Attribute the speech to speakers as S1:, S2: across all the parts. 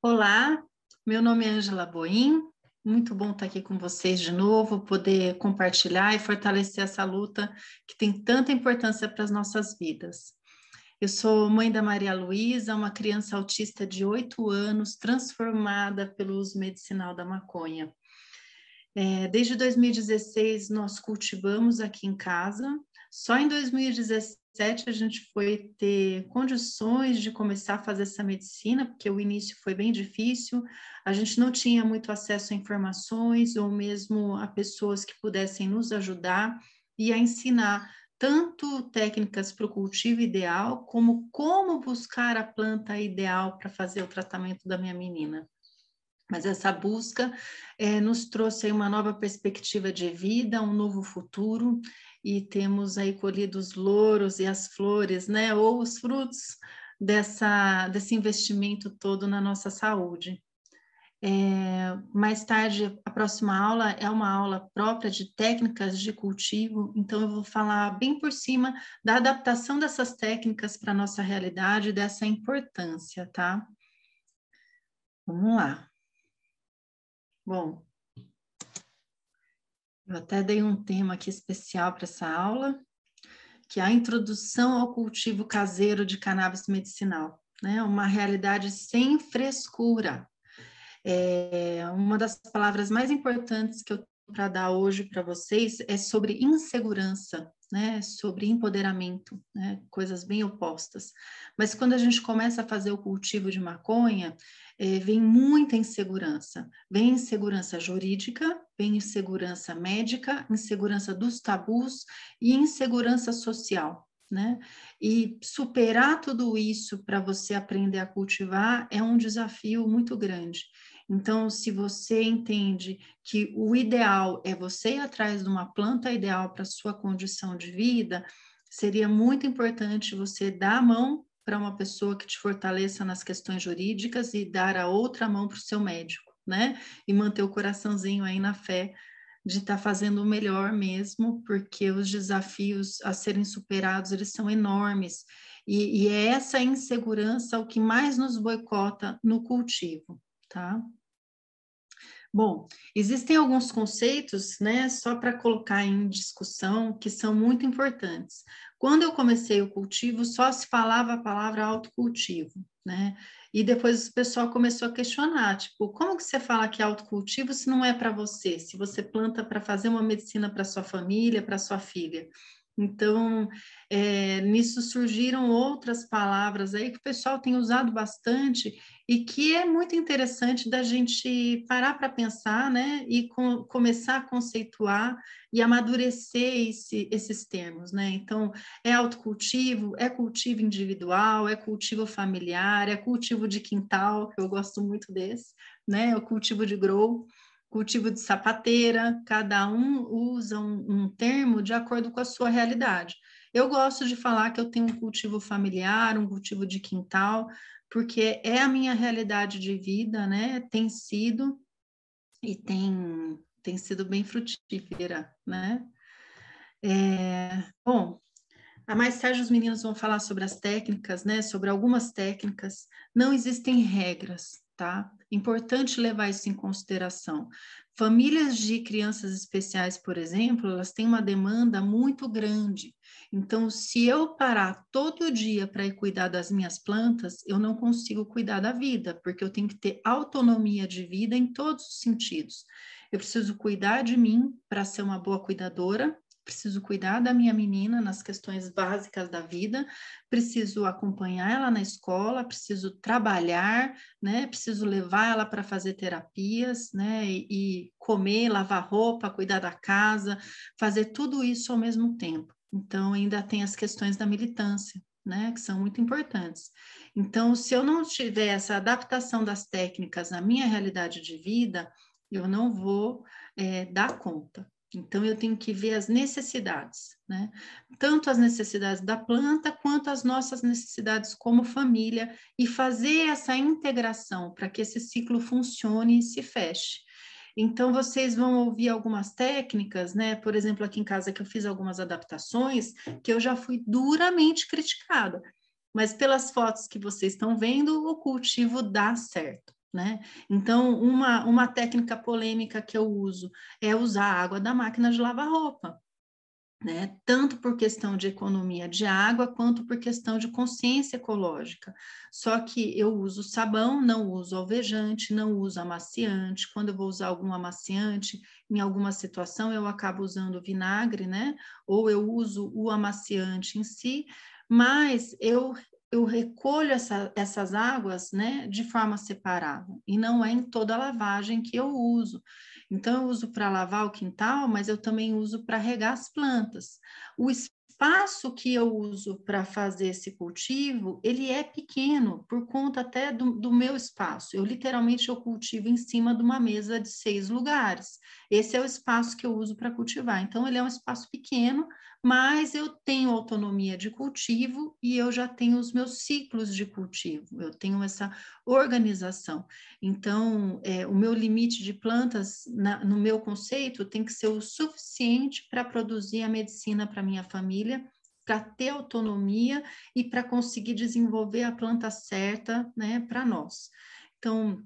S1: Olá, meu nome é Angela Boim, muito bom estar aqui com vocês de novo, poder compartilhar e fortalecer essa luta que tem tanta importância para as nossas vidas. Eu sou mãe da Maria Luísa, uma criança autista de 8 anos, transformada pelo uso medicinal da maconha. É, desde 2016, nós cultivamos aqui em casa. Só em 2017 2017 a gente foi ter condições de começar a fazer essa medicina, porque o início foi bem difícil, a gente não tinha muito acesso a informações ou mesmo a pessoas que pudessem nos ajudar e a ensinar tanto técnicas para o cultivo ideal, como como buscar a planta ideal para fazer o tratamento da minha menina. Mas essa busca é, nos trouxe uma nova perspectiva de vida, um novo futuro, e temos aí colhido os louros e as flores, né, ou os frutos dessa, desse investimento todo na nossa saúde. É, mais tarde, a próxima aula é uma aula própria de técnicas de cultivo, então eu vou falar bem por cima da adaptação dessas técnicas para a nossa realidade, dessa importância, tá? Vamos lá. Bom, eu até dei um tema aqui especial para essa aula, que é a introdução ao cultivo caseiro de cannabis medicinal, né? Uma realidade sem frescura. É, uma das palavras mais importantes que eu para dar hoje para vocês é sobre insegurança, né? Sobre empoderamento, né? Coisas bem opostas. Mas quando a gente começa a fazer o cultivo de maconha, é, vem muita insegurança. Vem insegurança jurídica, vem insegurança médica, insegurança dos tabus e insegurança social. Né? E superar tudo isso para você aprender a cultivar é um desafio muito grande. Então, se você entende que o ideal é você ir atrás de uma planta ideal para sua condição de vida, seria muito importante você dar a mão para uma pessoa que te fortaleça nas questões jurídicas e dar a outra mão para o seu médico, né? E manter o coraçãozinho aí na fé de estar tá fazendo o melhor mesmo, porque os desafios a serem superados, eles são enormes. E, e é essa insegurança o que mais nos boicota no cultivo, tá? Bom, existem alguns conceitos, né, só para colocar em discussão, que são muito importantes. Quando eu comecei o cultivo, só se falava a palavra autocultivo, né? E depois o pessoal começou a questionar, tipo, como que você fala que é autocultivo se não é para você? Se você planta para fazer uma medicina para sua família, para sua filha? Então, é, nisso surgiram outras palavras aí que o pessoal tem usado bastante e que é muito interessante da gente parar para pensar, né, e com, começar a conceituar e amadurecer esse, esses termos, né? Então, é autocultivo, é cultivo individual, é cultivo familiar, é cultivo de quintal, que eu gosto muito desse, né? É o cultivo de grow cultivo de sapateira, cada um usa um, um, termo de acordo com a sua realidade. Eu gosto de falar que eu tenho um cultivo familiar, um cultivo de quintal, porque é a minha realidade de vida, né? Tem sido e tem, tem sido bem frutífera, né? É, bom, a mais tarde os meninos vão falar sobre as técnicas, né? Sobre algumas técnicas. Não existem regras, tá? Importante levar isso em consideração. Famílias de crianças especiais, por exemplo, elas têm uma demanda muito grande. Então, se eu parar todo dia para ir cuidar das minhas plantas, eu não consigo cuidar da vida, porque eu tenho que ter autonomia de vida em todos os sentidos. Eu preciso cuidar de mim para ser uma boa cuidadora, preciso cuidar da minha menina nas questões básicas da vida, preciso acompanhar ela na escola, preciso trabalhar, né? Preciso levar ela para fazer terapias, né? E, e comer, lavar roupa, cuidar da casa, fazer tudo isso ao mesmo tempo. Então, ainda tem as questões da militância, né, que são muito importantes. Então, se eu não tiver essa adaptação das técnicas na minha realidade de vida, eu não vou é, dar conta. Então, eu tenho que ver as necessidades, né? Tanto as necessidades da planta quanto as nossas necessidades como família e fazer essa integração para que esse ciclo funcione e se feche. Então, vocês vão ouvir algumas técnicas, né? Por exemplo, aqui em casa que eu fiz algumas adaptações, que eu já fui duramente criticada. Mas pelas fotos que vocês estão vendo, o cultivo dá certo, Né? Então, uma, uma técnica polêmica que eu uso é usar a água da máquina de lavar roupa né? Tanto por questão de economia de água, quanto por questão de consciência ecológica. Só que eu uso sabão, não uso alvejante, não uso amaciante. Quando eu vou usar algum amaciante, em alguma situação, eu acabo usando vinagre, né? Ou eu uso o amaciante em si, mas eu eu recolho essa, essas águas né, de forma separada, e não é em toda a lavagem que eu uso. Então, eu uso para lavar o quintal, mas eu também uso para regar as plantas. O espaço que eu uso para fazer esse cultivo, ele é pequeno, por conta até do, do, meu espaço. Eu literalmente eu cultivo em cima de uma mesa de seis lugares. Esse é o espaço que eu uso para cultivar. Então, ele é um espaço pequeno, mas eu tenho autonomia de cultivo e eu já tenho os meus ciclos de cultivo, eu tenho essa organização. Então, é, o meu limite de plantas, na, no meu conceito, tem que ser o suficiente para produzir a medicina para minha família, para ter autonomia e para conseguir desenvolver a planta certa né, para nós. Então,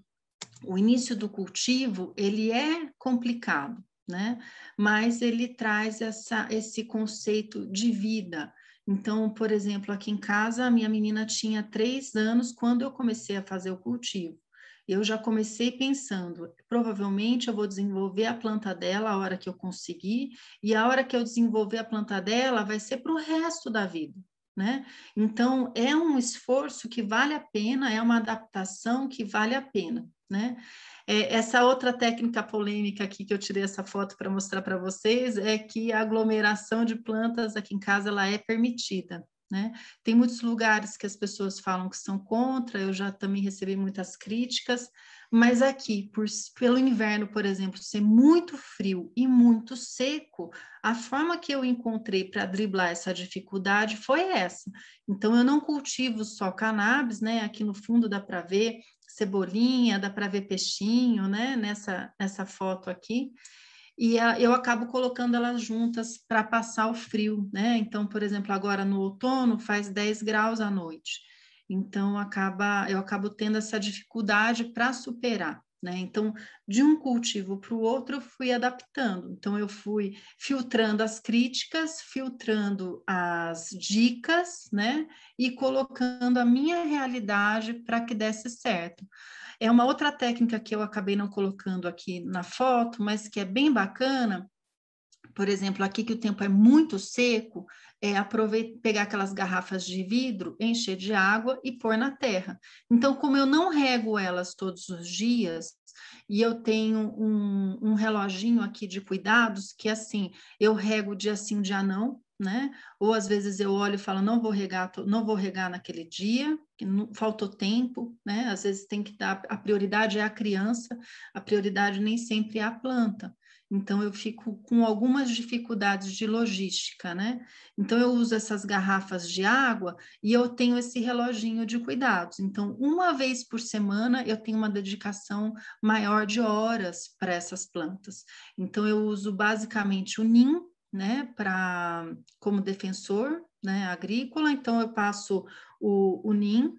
S1: o início do cultivo, ele é complicado, né? Mas ele traz essa, esse conceito de vida. Então, por exemplo, aqui em casa, a minha menina tinha três anos quando eu comecei a fazer o cultivo. Eu já comecei pensando, provavelmente eu vou desenvolver a planta dela a hora que eu conseguir, e a hora que eu desenvolver a planta dela vai ser para o resto da vida. Né? Então, é um esforço que vale a pena, é uma adaptação que vale a pena. Né? É, essa outra técnica polêmica aqui que eu tirei essa foto para mostrar para vocês é que a aglomeração de plantas aqui em casa ela é permitida. Né? Tem muitos lugares que as pessoas falam que são contra, eu já também recebi muitas críticas, mas aqui, por, pelo inverno, por exemplo, ser muito frio e muito seco, a forma que eu encontrei para driblar essa dificuldade foi essa. Então, eu não cultivo só cannabis, né? Aqui no fundo dá para ver, cebolinha, dá para ver peixinho, né? Nessa, nessa foto aqui. E a, eu acabo colocando elas juntas para passar o frio, né? Então, por exemplo, agora no outono faz 10 graus à noite. Então, acaba, eu acabo tendo essa dificuldade para superar. Né? Então, de um cultivo para o outro, eu fui adaptando. Então, eu fui filtrando as críticas, filtrando as dicas, né? E colocando a minha realidade para que desse certo. É uma outra técnica que eu acabei não colocando aqui na foto, mas que é bem bacana. Por exemplo, aqui que o tempo é muito seco, é aproveitar, pegar aquelas garrafas de vidro, encher de água e pôr na terra. Então, como eu não rego elas todos os dias, e eu tenho um, um reloginho aqui de cuidados que assim, eu rego dia sim, dia não, né? Ou às vezes eu olho e falo, não vou regar, não vou regar naquele dia, que não, faltou tempo, né? Às vezes tem que dar, a prioridade é a criança, a prioridade nem sempre é a planta. Então, eu fico com algumas dificuldades de logística, né? Então, eu uso essas garrafas de água e eu tenho esse reloginho de cuidados. Então, uma vez por semana, eu tenho uma dedicação maior de horas para essas plantas. Então, eu uso basicamente o NIM, né, para como defensor, né, agrícola. Então, eu passo o, o NIM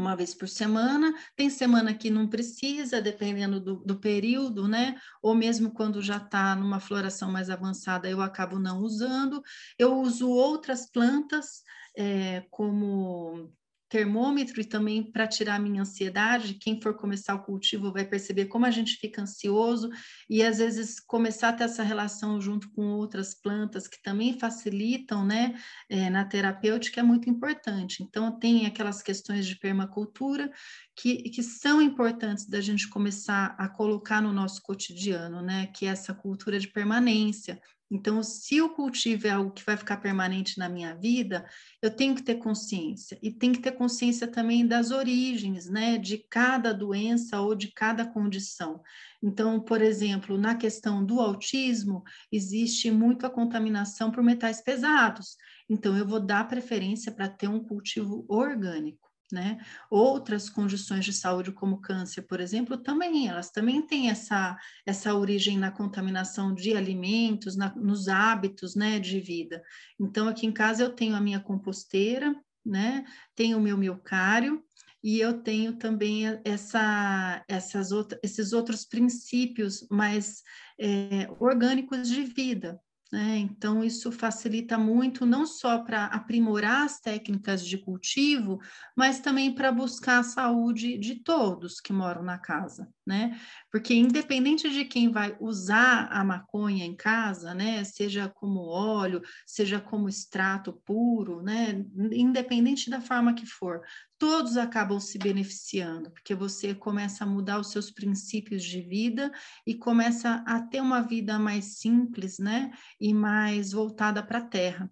S1: uma vez por semana, tem semana que não precisa, dependendo do, do período, né? Ou mesmo quando já está numa floração mais avançada, eu acabo não usando. Eu uso outras plantas, é, como termômetro e também para tirar a minha ansiedade. Quem for começar o cultivo vai perceber como a gente fica ansioso e às vezes começar a ter essa relação junto com outras plantas que também facilitam, né, é, na terapêutica é muito importante. Então tem aquelas questões de permacultura que, que são importantes da gente começar a colocar no nosso cotidiano, né, que é essa cultura de permanência, então, se o cultivo é algo que vai ficar permanente na minha vida, eu tenho que ter consciência. E tem que ter consciência também das origens, né, de cada doença ou de cada condição. Então, por exemplo, na questão do autismo, existe muito a contaminação por metais pesados. Então, eu vou dar preferência para ter um cultivo orgânico né? Outras condições de saúde, como câncer, por exemplo, também, elas também têm essa, essa origem na contaminação de alimentos, na, nos hábitos, né, de vida. Então, aqui em casa eu tenho a minha composteira, né? Tenho o meu miocário, e eu tenho também essa, essas outra, esses outros princípios mais é, orgânicos de vida. Né? Então, isso facilita muito, não só para aprimorar as técnicas de cultivo, mas também para buscar a saúde de todos que moram na casa, né? Porque, independente de quem vai usar a maconha em casa, né? Seja como óleo, seja como extrato puro, né? Independente da forma que for, todos acabam se beneficiando, porque você começa a mudar os seus princípios de vida e começa a ter uma vida mais simples, né? E mais voltada para a terra.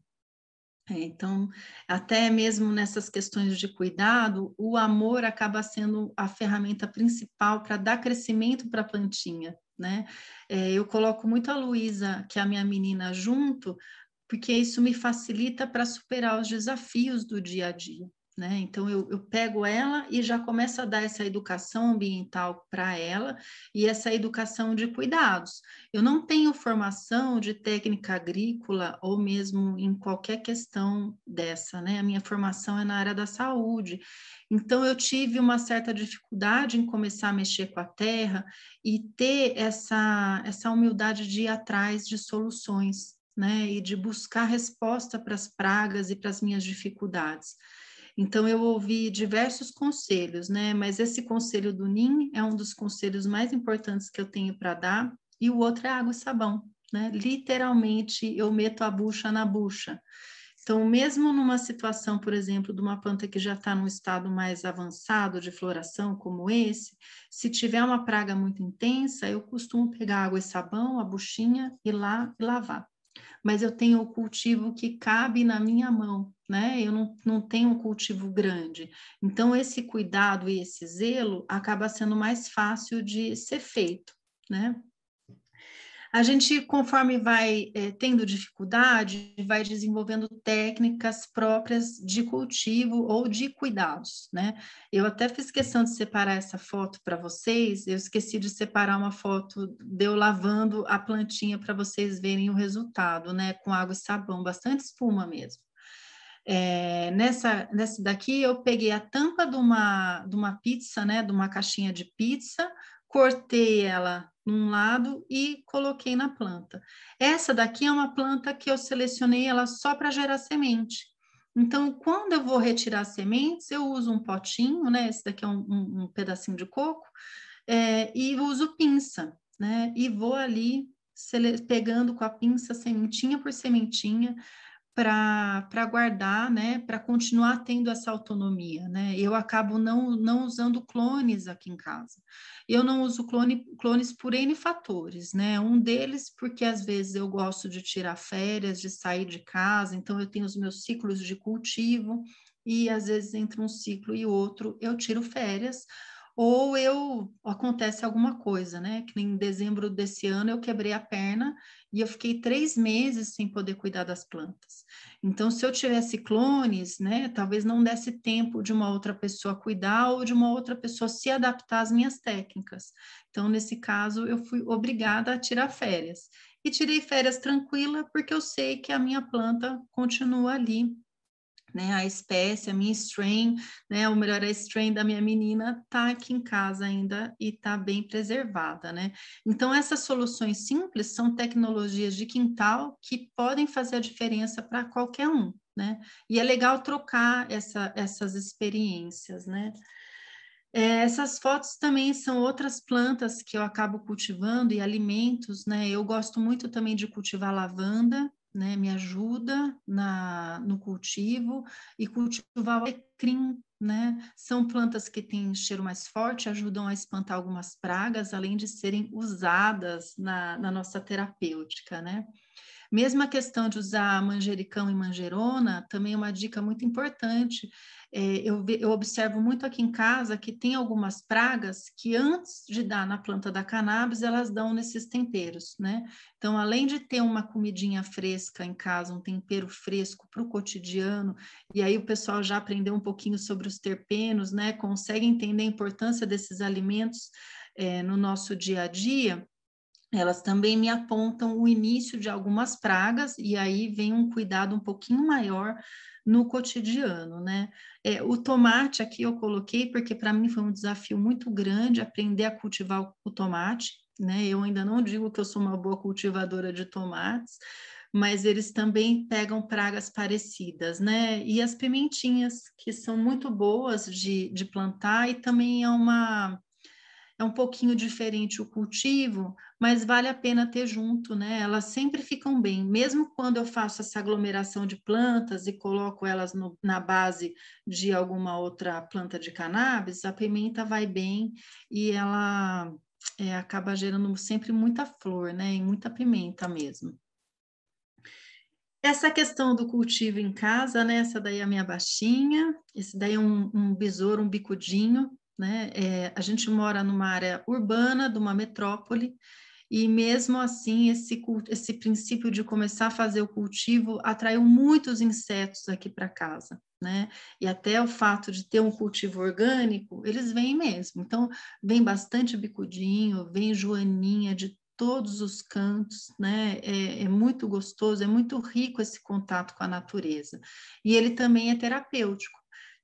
S1: É, então, até mesmo nessas questões de cuidado, o amor acaba sendo a ferramenta principal para dar crescimento para a plantinha, né? É, eu coloco muito a Luísa, que é a minha menina, junto, porque isso me facilita para superar os desafios do dia a dia. Né? Então, eu, eu, pego ela e já começo a dar essa educação ambiental para ela e essa educação de cuidados. Eu não tenho formação de técnica agrícola ou mesmo em qualquer questão dessa, né? A minha formação é na área da saúde. Então, eu tive uma certa dificuldade em começar a mexer com a terra e ter essa, essa humildade de ir atrás de soluções, né? E de buscar resposta para as pragas e para as minhas dificuldades. Então, eu ouvi diversos conselhos, né? Mas esse conselho do NIM é um dos conselhos mais importantes que eu tenho para dar, e o outro é água e sabão, né? Literalmente, eu meto a bucha na bucha. Então, mesmo numa situação, por exemplo, de uma planta que já está num estado mais avançado de floração, como esse, se tiver uma praga muito intensa, eu costumo pegar água e sabão, a buchinha, e lá e lavar mas eu tenho o cultivo que cabe na minha mão, né? Eu não, não tenho um cultivo grande. Então, esse cuidado e esse zelo acaba sendo mais fácil de ser feito, né? A gente, conforme vai é, tendo dificuldade, vai desenvolvendo técnicas próprias de cultivo ou de cuidados, né? Eu até fiz questão de separar essa foto para vocês, eu esqueci de separar uma foto de eu lavando a plantinha para vocês verem o resultado, né? Com água e sabão, bastante espuma mesmo. É, nessa, nessa daqui eu peguei a tampa de uma, de uma pizza, né? De uma caixinha de pizza, cortei ela num lado e coloquei na planta. Essa daqui é uma planta que eu selecionei ela só para gerar semente. Então, quando eu vou retirar sementes, eu uso um potinho, né? Esse daqui é um, um, um pedacinho de coco, é, e uso pinça, né? E vou ali pegando com a pinça sementinha por sementinha, para guardar, né, para continuar tendo essa autonomia, né? Eu acabo não, não usando clones aqui em casa. Eu não uso clone, clones por N fatores, né? Um deles porque às vezes eu gosto de tirar férias, de sair de casa, então eu tenho os meus ciclos de cultivo e às vezes entre um ciclo e outro eu tiro férias ou eu acontece alguma coisa, né? Que em dezembro desse ano eu quebrei a perna e eu fiquei três meses sem poder cuidar das plantas. Então, se eu tivesse clones, né, talvez não desse tempo de uma outra pessoa cuidar ou de uma outra pessoa se adaptar às minhas técnicas. Então, nesse caso, eu fui obrigada a tirar férias. E tirei férias tranquila, porque eu sei que a minha planta continua ali né? A espécie, a minha strain, né? Ou melhor, a strain da minha menina está aqui em casa ainda e está bem preservada, né? Então, essas soluções simples são tecnologias de quintal que podem fazer a diferença para qualquer um, né? E é legal trocar essa, essas experiências, né? É, essas fotos também são outras plantas que eu acabo cultivando e alimentos, né? Eu gosto muito também de cultivar lavanda, né, me ajuda na, no cultivo e cultivar o alecrim, né? São plantas que têm cheiro mais forte, ajudam a espantar algumas pragas, além de serem usadas na, na nossa terapêutica, né? Mesmo a questão de usar manjericão e manjerona também é uma dica muito importante. É, eu, eu, observo muito aqui em casa que tem algumas pragas que antes de dar na planta da cannabis, elas dão nesses temperos, né? Então, além de ter uma comidinha fresca em casa, um tempero fresco para o cotidiano, e aí o pessoal já aprendeu um pouquinho sobre os terpenos, né? Consegue entender a importância desses alimentos é, no nosso dia a dia elas também me apontam o início de algumas pragas, e aí vem um cuidado um pouquinho maior no cotidiano, né? É, o tomate aqui eu coloquei porque para mim foi um desafio muito grande aprender a cultivar o, tomate, né? Eu ainda não digo que eu sou uma boa cultivadora de tomates, mas eles também pegam pragas parecidas, né? E as pimentinhas, que são muito boas de, de plantar, e também é uma é um pouquinho diferente o cultivo, mas vale a pena ter junto, né? Elas sempre ficam bem, mesmo quando eu faço essa aglomeração de plantas e coloco elas no, na base de alguma outra planta de cannabis, a pimenta vai bem e ela é, acaba gerando sempre muita flor, né? E muita pimenta mesmo. Essa questão do cultivo em casa, né? Essa daí é a minha baixinha, esse daí é um, um besouro, um bicudinho, né? É, a gente mora numa área urbana, de uma metrópole, e mesmo assim esse, esse princípio de começar a fazer o cultivo atraiu muitos insetos aqui para casa, né? E até o fato de ter um cultivo orgânico, eles vêm mesmo. Então, vem bastante bicudinho, vem joaninha de todos os cantos, né? É, é, muito gostoso, é muito rico esse contato com a natureza. E ele também é terapêutico.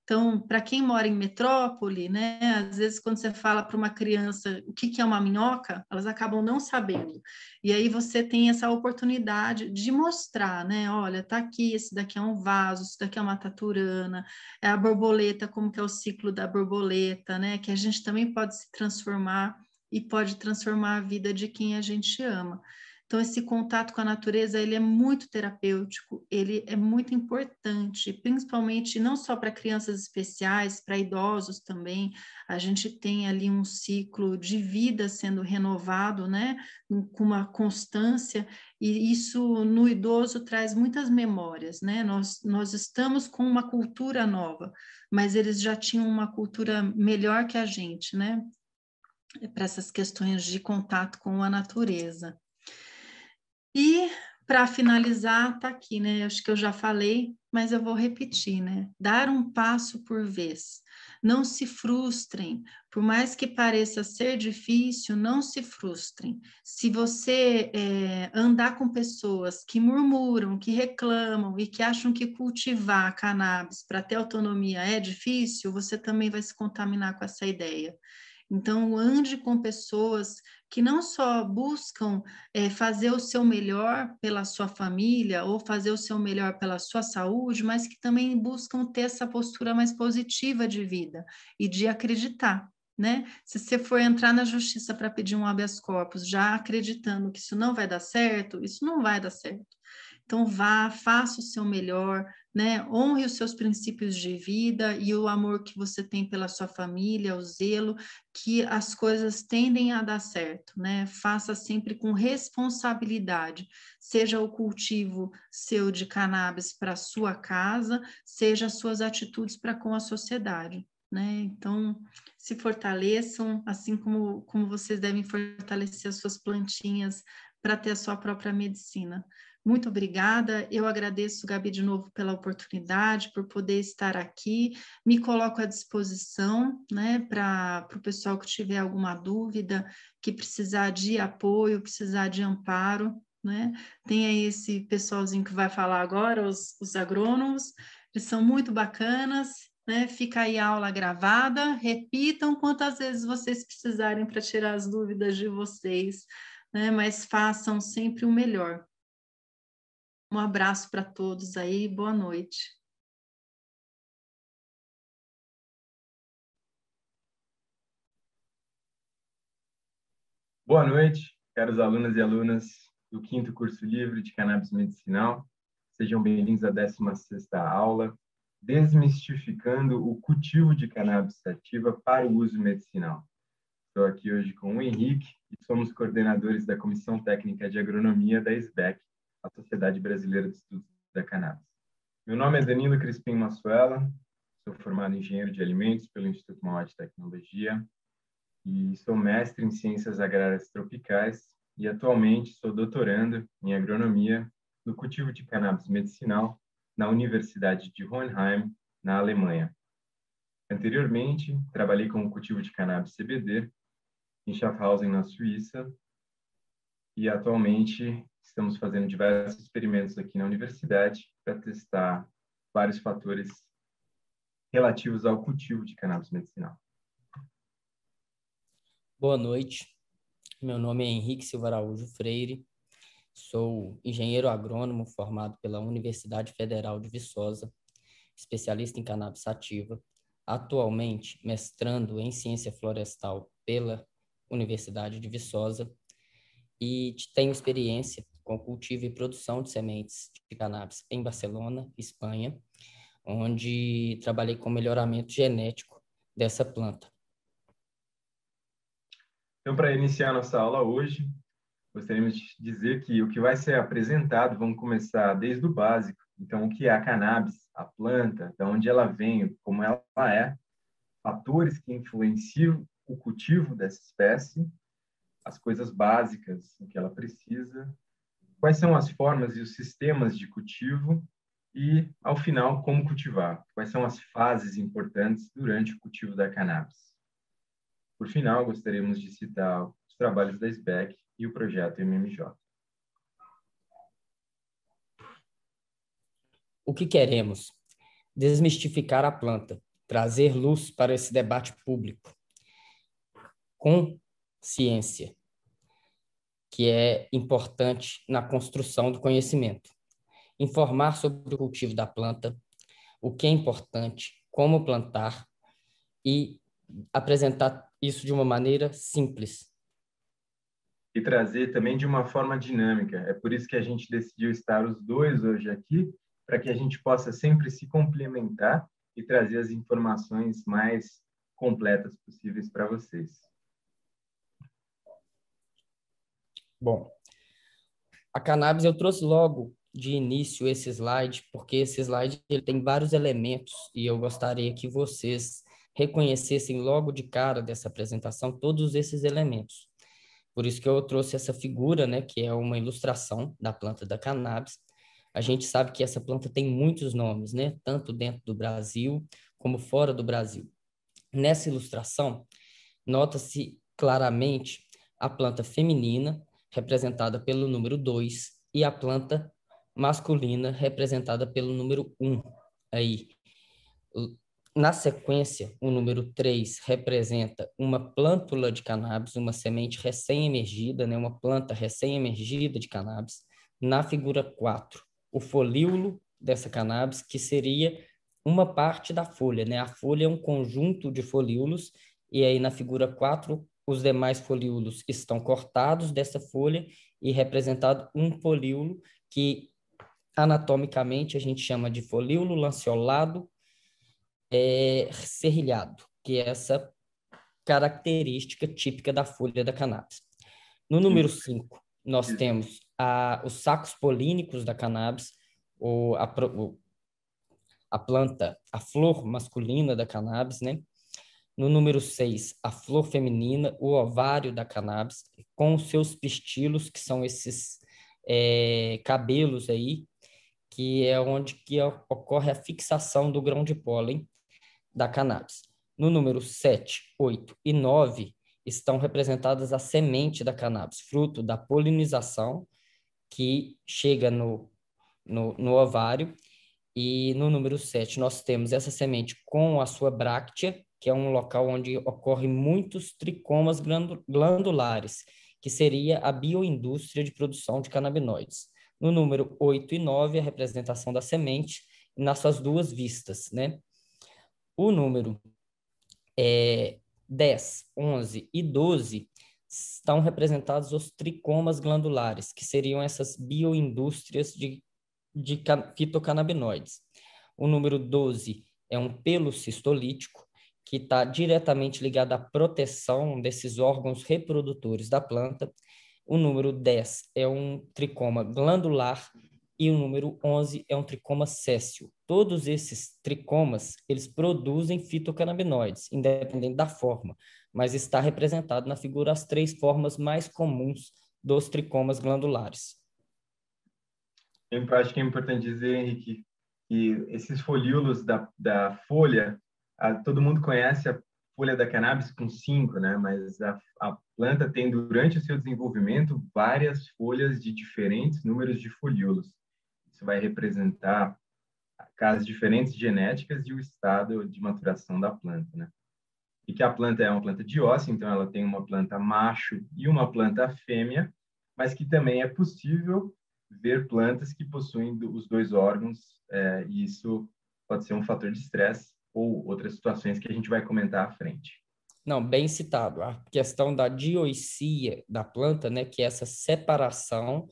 S1: Então, para quem mora em metrópole, né, às vezes quando você fala para uma criança o que, que é uma minhoca, elas acabam não sabendo. E aí você tem essa oportunidade de mostrar, né? Olha, tá aqui, esse daqui é um vaso, isso daqui é uma taturana, é a borboleta, como que é o ciclo da borboleta, né? Que a gente também pode se transformar e pode transformar a vida de quem a gente ama. Então, esse contato com a natureza, ele é muito terapêutico, ele é muito importante, principalmente não só para crianças especiais, para idosos também, a gente tem ali um ciclo de vida sendo renovado, né, com uma constância, e isso no idoso traz muitas memórias, né, nós, nós estamos com uma cultura nova, mas eles já tinham uma cultura melhor que a gente, né, para essas questões de contato com a natureza. E para finalizar, tá aqui, né? Acho que eu já falei, mas eu vou repetir, né? Dar um passo por vez. Não se frustrem, por mais que pareça ser difícil, não se frustrem. Se você é, andar com pessoas que murmuram, que reclamam e que acham que cultivar cannabis para ter autonomia é difícil, você também vai se contaminar com essa ideia. Então, ande com pessoas que não só buscam é, fazer o seu melhor pela sua família ou fazer o seu melhor pela sua saúde, mas que também buscam ter essa postura mais positiva de vida e de acreditar. Né? Se você for entrar na justiça para pedir um habeas corpus já acreditando que isso não vai dar certo, isso não vai dar certo. Então vá, faça o seu melhor, né? Honre os seus princípios de vida e o amor que você tem pela sua família, o zelo, que as coisas tendem a dar certo, né? Faça sempre com responsabilidade, seja o cultivo seu de cannabis para sua casa, seja as suas atitudes para com a sociedade. Né? Então, se fortaleçam, assim como, como vocês devem fortalecer as suas plantinhas para ter a sua própria medicina. Muito obrigada. Eu agradeço, Gabi, de novo pela oportunidade, por poder estar aqui. Me coloco à disposição né, para o pessoal que tiver alguma dúvida, que precisar de apoio, precisar de amparo. Né? Tem aí esse pessoalzinho que vai falar agora, os, os agrônomos, eles são muito bacanas. Né? Fica aí a aula gravada. Repitam quantas vezes vocês precisarem para tirar as dúvidas de vocês, né? mas façam sempre o melhor. Um abraço para todos aí, boa noite.
S2: Boa noite, caros alunos e alunas do quinto curso livre de cannabis medicinal. Sejam bem-vindos à 16ª aula, desmistificando o cultivo de cannabis sativa para o uso medicinal. Estou aqui hoje com o Henrique e somos coordenadores da Comissão Técnica de Agronomia da SBEC, a Sociedade Brasileira de Estudos da Cannabis. Meu nome é Danilo Crispim Massuela, sou formado em engenheiro de alimentos pelo Instituto Mauá de Tecnologia e sou mestre em ciências agrárias tropicais e atualmente sou doutorando em agronomia no cultivo de cannabis medicinal na Universidade de Hohenheim, na Alemanha. Anteriormente, trabalhei com o cultivo de cannabis CBD em Schaffhausen, na Suíça, e atualmente estamos fazendo diversos experimentos aqui na universidade para testar vários fatores relativos ao cultivo de cannabis medicinal.
S3: Boa noite. Meu nome é Henrique Silva Araújo Freire. Sou engenheiro agrônomo formado pela Universidade Federal de Viçosa, especialista em cannabis sativa, atualmente mestrando em ciência florestal pela Universidade de Viçosa e tenho experiência com cultivo e produção de sementes de cannabis em Barcelona, Espanha, onde trabalhei com melhoramento genético dessa planta.
S2: Então, para iniciar nossa aula hoje, gostaríamos de dizer que o que vai ser apresentado, vamos começar desde o básico. Então, o que é a cannabis, a planta, de onde ela vem, como ela é, fatores que influenciam o cultivo dessa espécie, as coisas básicas, o que ela precisa, quais são as formas e os sistemas de cultivo e, ao final, como cultivar, quais são as fases importantes durante o cultivo da cannabis. Por final, gostaríamos de citar os trabalhos da SBEC e o projeto MMJ.
S3: O que queremos? Desmistificar a planta, trazer luz para esse debate público, com ciência, que é importante na construção do conhecimento. Informar sobre o cultivo da planta, o que é importante, como plantar e apresentar isso de uma maneira simples.
S2: E trazer também de uma forma dinâmica. É por isso que a gente decidiu estar os dois hoje aqui, para que a gente possa sempre se complementar e trazer as informações mais completas possíveis para vocês.
S3: Bom, a cannabis eu trouxe logo de início esse slide, porque esse slide ele tem vários elementos e eu gostaria que vocês reconhecessem logo de cara dessa apresentação todos esses elementos. Por isso que eu trouxe essa figura, né, que é uma ilustração da planta da cannabis. A gente sabe que essa planta tem muitos nomes, né, tanto dentro do Brasil como fora do Brasil. Nessa ilustração, nota-se claramente a planta feminina, representada pelo número 2, e a planta masculina, representada pelo número 1. Um. Aí, na sequência, o número 3 representa uma plântula de cannabis, uma semente recém-emergida, né, uma planta recém-emergida de cannabis. Na figura 4, o folíolo dessa cannabis, que seria uma parte da folha, né? A folha é um conjunto de folíolos, e aí na figura 4, os demais folíolos estão cortados dessa folha e representado um folíolo que anatomicamente a gente chama de folíolo lanceolado é, serrilhado, que é essa característica típica da folha da cannabis. No número 5, nós temos a, os sacos polínicos da cannabis, ou a, a planta, a flor masculina da cannabis, né? No número 6, a flor feminina, o ovário da cannabis, com os seus pistilos, que são esses é, cabelos aí, que é onde que ocorre a fixação do grão de pólen da cannabis. No número 7, 8 e 9 estão representadas a semente da cannabis, fruto da polinização que chega no, no, no ovário. E no número 7 nós temos essa semente com a sua bráctea, que é um local onde ocorrem muitos tricomas glandulares, que seria a bioindústria de produção de canabinoides. No número 8 e 9, a representação da semente nas suas duas vistas, né? O número é, 10, 11 e 12 estão representados os tricomas glandulares, que seriam essas bioindústrias de, de fitocannabinoides. O número 12 é um pelo cistolítico, que está diretamente ligado à proteção desses órgãos reprodutores da planta. O número 10 é um tricoma glandular e o número 11 é um tricoma céssio. Todos esses tricomas, eles produzem fitocannabinoides, independente da forma, mas está representado na figura as três formas mais comuns dos tricomas glandulares.
S2: Eu acho que é importante dizer, Henrique, que esses folíolos da, da folha todo mundo conhece a folha da cannabis com cinco, né? Mas a, a planta tem durante o seu desenvolvimento várias folhas de diferentes números de folíolos. Isso vai representar as diferentes genéticas e o estado de maturação da planta, né? E que a planta é uma planta de então ela tem uma planta macho e uma planta fêmea, mas que também é possível ver plantas que possuem os dois órgãos, é, e isso pode ser um fator de estresse ou outras situações que a gente vai comentar à frente.
S3: Não, bem citado. A questão da dioicia da planta, né, que é essa separação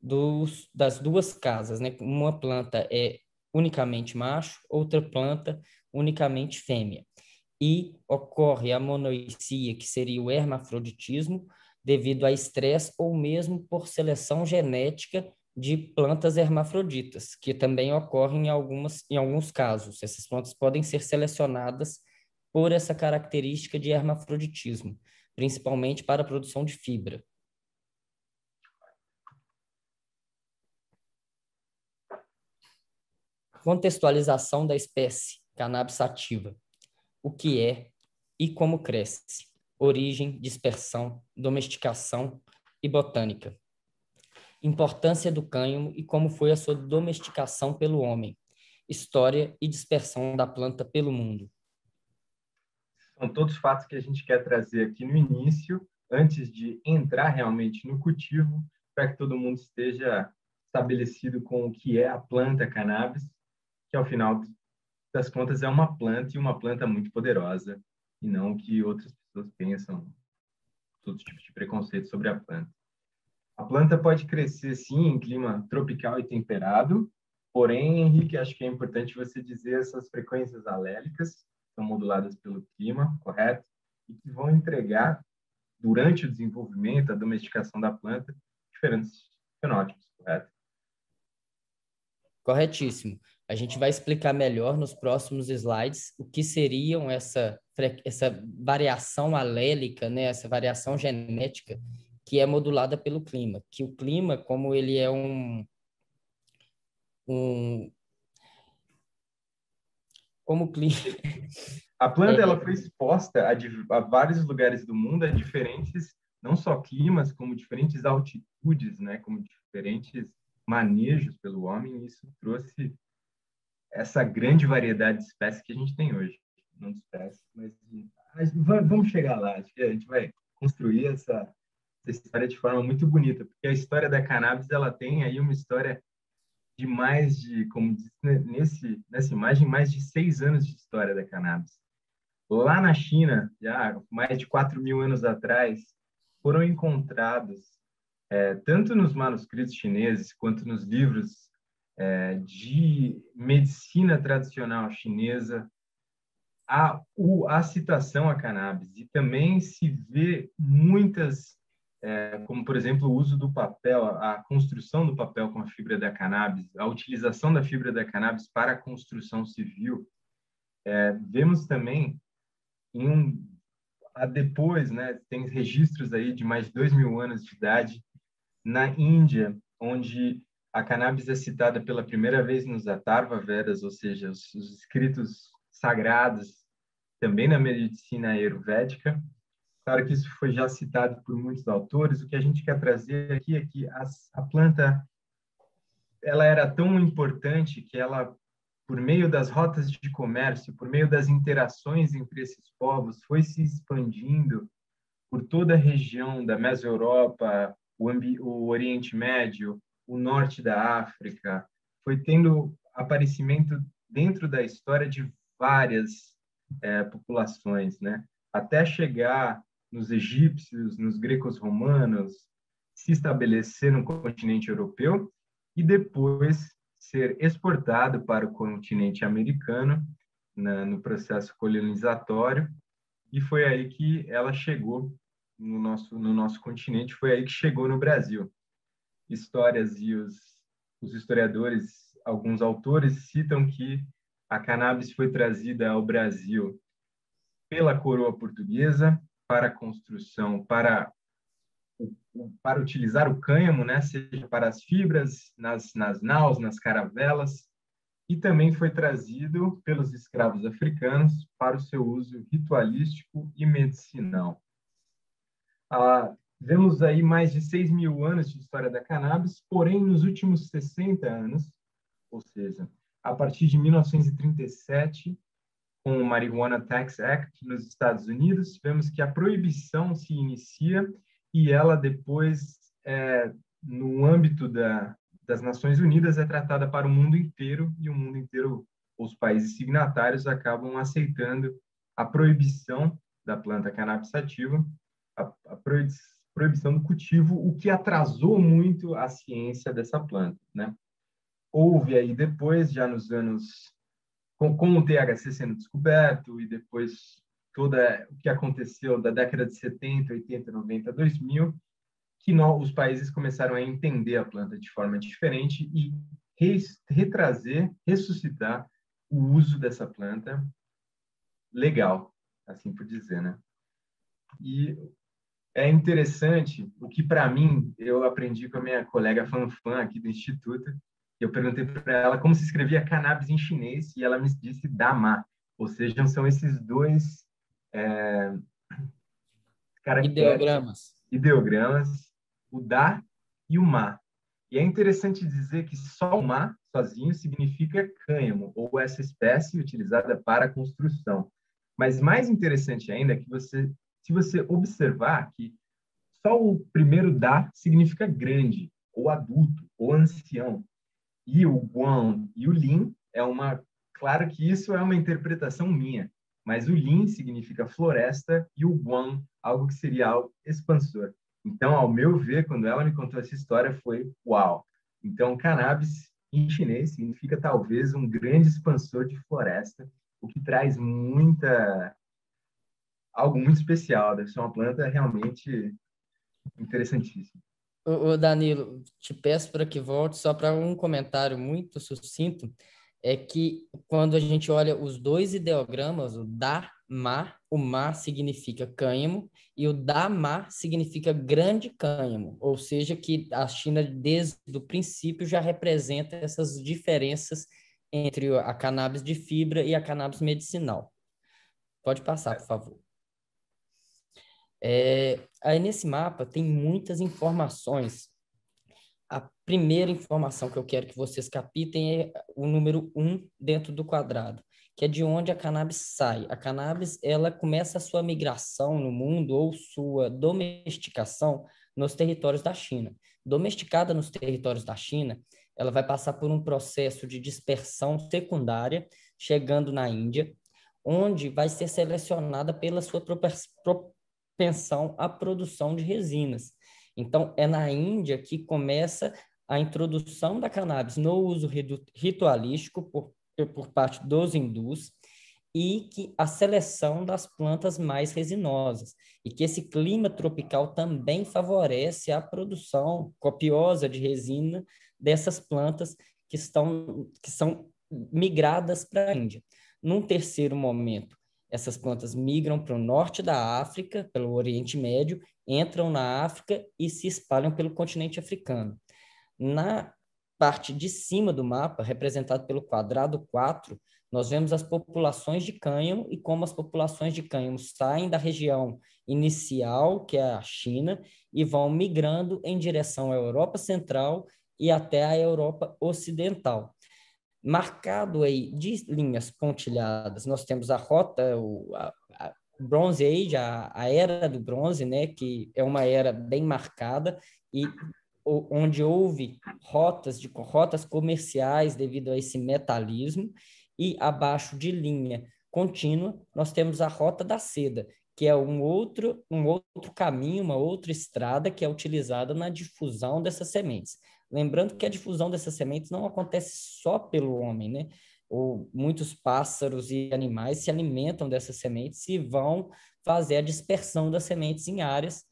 S3: dos, das duas casas, né? Uma planta é unicamente macho, outra planta unicamente fêmea. E ocorre a monoicia, que seria o hermafroditismo, devido a estresse ou mesmo por seleção genética de plantas hermafroditas, que também ocorrem em, algumas, em alguns casos. Essas plantas podem ser selecionadas por essa característica de hermafroditismo, principalmente para a produção de fibra. Contextualização da espécie cannabis sativa. O que é e como cresce. Origem, dispersão, domesticação e botânica importância do cânhamo e como foi a sua domesticação pelo homem, história e dispersão da planta pelo mundo.
S2: São todos fatos que a gente quer trazer aqui no início, antes de entrar realmente no cultivo, para que todo mundo esteja estabelecido com o que é a planta cannabis, que ao final das contas é uma planta e uma planta muito poderosa, e não o que outras pessoas pensam, todo tipo de preconceito sobre a planta. A planta pode crescer, sim, em clima tropical e temperado, porém, Henrique, acho que é importante você dizer essas frequências alélicas são moduladas pelo clima, correto? E que vão entregar, durante o desenvolvimento, a domesticação da planta, diferentes fenótipos, correto?
S3: Corretíssimo. A gente vai explicar melhor nos próximos slides o que seriam essa, essa variação alélica, né, essa variação genética que é modulada pelo clima. Que o clima, como ele é um, um como clima.
S2: A planta é, ela foi exposta a, a, vários lugares do mundo, a diferentes, não só climas, como diferentes altitudes, né, como diferentes manejos pelo homem. E isso trouxe essa grande variedade de espécies que a gente tem hoje. Não de espécies, mas de... vamos chegar lá. Acho que a gente vai construir essa essa história de forma muito bonita, porque a história da cannabis ela tem aí uma história de mais de, como diz nesse nessa imagem, mais de seis anos de história da cannabis. Lá na China, já mais de quatro mil anos atrás, foram encontrados é, tanto nos manuscritos chineses quanto nos livros é, de medicina tradicional chinesa a, a citação a cannabis e também se vê muitas é, como, por exemplo, o uso do papel, a construção do papel com a fibra da cannabis, a utilização da fibra da cannabis para a construção civil. É, vemos também, em um, a depois, né, tem registros aí de mais de dois mil anos de idade, na Índia, onde a cannabis é citada pela primeira vez nos Atharva Vedas, ou seja, os, os escritos sagrados, também na medicina ayurvédica, Claro que isso foi já citado por muitos autores. O que a gente quer trazer aqui é que a planta ela era tão importante que ela, por meio das rotas de comércio, por meio das interações entre esses povos, foi se expandindo por toda a região da Mesoeuropa, o, o Oriente Médio, o norte da África, foi tendo aparecimento dentro da história de várias é, populações, né? Até chegar nos egípcios, nos gregos romanos, se estabelecer no continente europeu e depois ser exportado para o continente americano na, no processo colonizatório. E foi aí que ela chegou no nosso no nosso continente foi aí que chegou no Brasil. Histórias e os, os historiadores alguns autores citam que a cannabis foi trazida ao Brasil pela coroa portuguesa para a construção, para para utilizar o cânhamo, né, seja para as fibras, nas, nas naus, nas caravelas, e também foi trazido pelos escravos africanos para o seu uso ritualístico e medicinal. Ah, vemos aí mais de 6 mil anos de história da cannabis, porém, nos últimos 60 anos, ou seja, a partir de 1937, com o Marijuana Tax Act nos Estados Unidos, vemos que a proibição se inicia e ela depois, é, no âmbito da, das Nações Unidas, é tratada para o mundo inteiro e o mundo inteiro, os países signatários, acabam aceitando a proibição da planta cannabis sativa, a, a proibição do cultivo, o que atrasou muito a ciência dessa planta, né? Houve aí depois, já nos anos com, com o THC sendo descoberto e depois toda o que aconteceu da década de 70, 80, 90, 2000, que os países começaram a entender a planta de forma diferente e retrazer, ressuscitar o uso dessa planta legal, assim por dizer, né? E é interessante o que para mim eu aprendi com a minha colega Fanfan aqui do instituto, eu perguntei para ela como se escrevia cannabis em chinês e ela me disse dama, ou seja, são esses dois é,
S3: ideogramas.
S2: ideogramas, o da e o ma. E é interessante dizer que só o ma sozinho significa cânhamo ou essa espécie utilizada para construção. Mas mais interessante ainda é que você, se você observar que só o primeiro da significa grande, ou adulto, ou ancião e o Guan e o Lin é uma. Claro que isso é uma interpretação minha, mas o Lin significa floresta e o Guan algo que seria algo expansor. Então, ao meu ver, quando ela me contou essa história, foi uau. Então, cannabis em chinês significa talvez um grande expansor de floresta, o que traz muita algo muito especial. Deve ser uma planta realmente interessantíssima.
S3: O Danilo, te peço para que volte só para um comentário muito sucinto, é que quando a gente olha os dois ideogramas, o da ma, o ma significa cânhamo e o da ma significa grande cânhamo, ou seja, que a China desde o princípio já representa essas diferenças entre a cannabis de fibra e a cannabis medicinal. Pode passar, por favor. É, aí nesse mapa tem muitas informações. A primeira informação que eu quero que vocês capitem é o número 1 dentro do quadrado, que é de onde a cannabis sai. A cannabis ela começa a sua migração no mundo ou sua domesticação nos territórios da China. Domesticada nos territórios da China, ela vai passar por um processo de dispersão secundária, chegando na Índia, onde vai ser selecionada pela sua pensão a produção de resinas. Então, é na Índia que começa a introdução da cannabis no uso ritualístico por, por parte dos hindus e que a seleção das plantas mais resinosas e que esse clima tropical também favorece a produção copiosa de resina dessas plantas que estão que são migradas para a Índia. Num terceiro momento, essas plantas migram para o norte da África, pelo Oriente Médio, entram na África e se espalham pelo continente africano. Na parte de cima do mapa, representado pelo quadrado 4, nós vemos as populações de cânhamo e como as populações de cânhamo saem da região inicial, que é a China, e vão migrando em direção à Europa Central e até a Europa Ocidental marcado aí de linhas pontilhadas. Nós temos a rota, o, a, a Bronze Age, a, a, era do bronze, né, que é uma era bem marcada e onde houve rotas de rotas comerciais devido a esse metalismo e abaixo de linha contínua nós temos a rota da seda, que é um outro um outro caminho, uma outra estrada que é utilizada na difusão dessas sementes. Lembrando que a difusão dessas sementes não acontece só pelo homem, né? Ou muitos pássaros e animais se alimentam dessas sementes e vão fazer a dispersão das sementes em áreas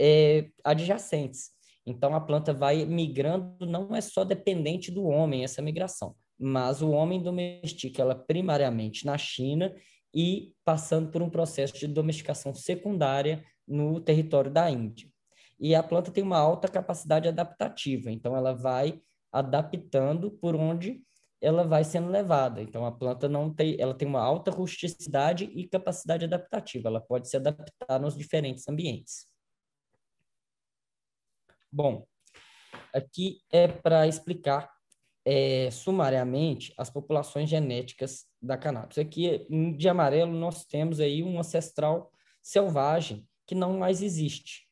S3: é, adjacentes. Então a planta vai migrando, não é só dependente do homem essa migração, mas o homem domestica ela primariamente na China e passando por um processo de domesticação secundária no território da Índia e a planta tem uma alta capacidade adaptativa, então ela vai adaptando por onde ela vai sendo levada. Então a planta não tem, ela tem uma alta rusticidade e capacidade adaptativa. Ela pode se adaptar nos diferentes ambientes. Bom, aqui é para explicar é, sumariamente as populações genéticas da cannabis. Aqui de amarelo nós temos aí um ancestral selvagem que não mais existe.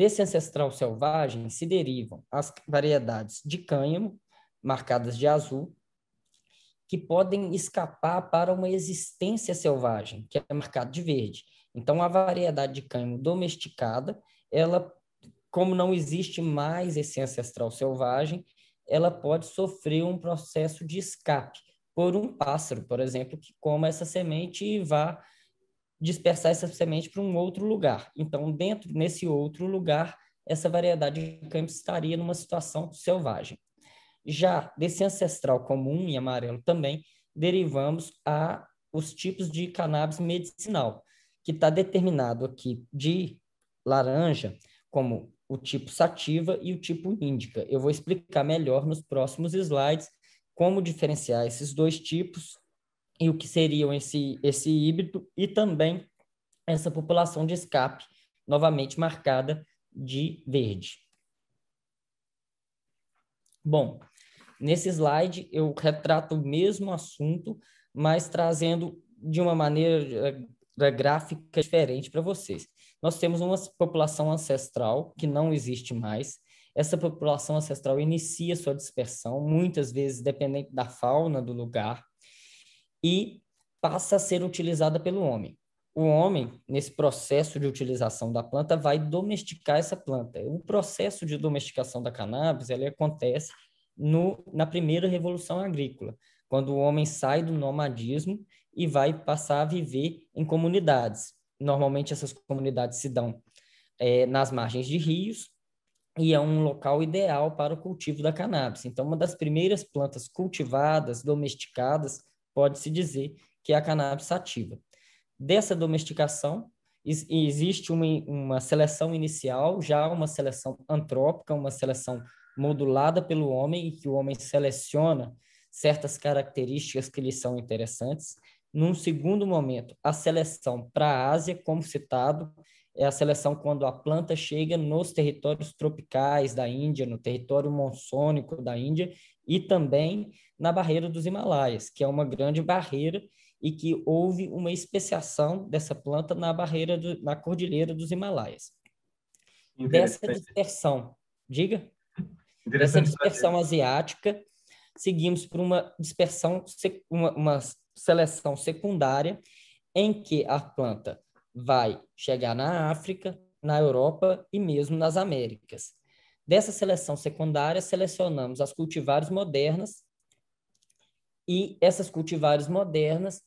S3: Desse ancestral selvagem se derivam as variedades de cânhamo, marcadas de azul, que podem escapar para uma existência selvagem, que é marcada de verde. Então, a variedade de cânhamo domesticada, ela, como não existe mais esse ancestral selvagem, ela pode sofrer um processo de escape por um pássaro, por exemplo, que coma essa semente e vá dispersar essa semente para um outro lugar. Então, dentro nesse outro lugar, essa variedade de cânhamo estaria numa situação selvagem. Já desse ancestral comum e amarelo também, derivamos a os tipos de cannabis medicinal, que está determinado aqui de laranja como o tipo sativa e o tipo índica. Eu vou explicar melhor nos próximos slides como diferenciar esses dois tipos e o que seriam esse, esse híbrido e também essa população de escape, novamente marcada de verde. Bom, Nesse slide, eu retrato o mesmo assunto, mas trazendo de uma maneira eh, gráfica diferente para vocês. Nós temos uma população ancestral que não existe mais. Essa população ancestral inicia sua dispersão, muitas vezes dependente da fauna do lugar, e passa a ser utilizada pelo homem. O homem, nesse processo de utilização da planta, vai domesticar essa planta. O processo de domesticação da cannabis ele acontece no, na primeira revolução agrícola, quando o homem sai do nomadismo e vai passar a viver em comunidades. Normalmente essas comunidades se dão é, nas margens de rios e é um local ideal para o cultivo da cannabis. Então, uma das primeiras plantas cultivadas, domesticadas, pode-se dizer que é a cannabis sativa. Dessa domesticação, existe uma, uma seleção inicial, já uma seleção antrópica, uma seleção modulada pelo homem e que o homem seleciona certas características que lhe são interessantes. Num segundo momento, a seleção para a Ásia, como citado, é a seleção quando a planta chega nos territórios tropicais da Índia, no território monsônico da Índia e também na barreira dos Himalaias, que é uma grande barreira e que houve uma especiação dessa planta na barreira do, na cordilheira dos Himalaias. Dessa dispersão, diga? Dessa dispersão asiática, seguimos por uma dispersão, uma, uma seleção secundária, em que a planta vai chegar na África, na Europa e mesmo nas Américas. Dessa seleção secundária, selecionamos as cultivares modernas e essas cultivares modernas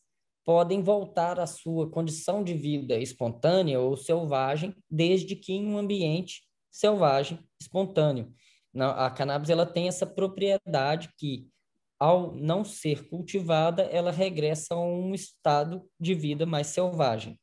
S3: podem voltar à sua condição de vida espontânea ou selvagem, desde que em um ambiente selvagem espontâneo a cannabis ela tem essa propriedade que, ao não ser cultivada, ela regressa a um estado de vida mais selvagem.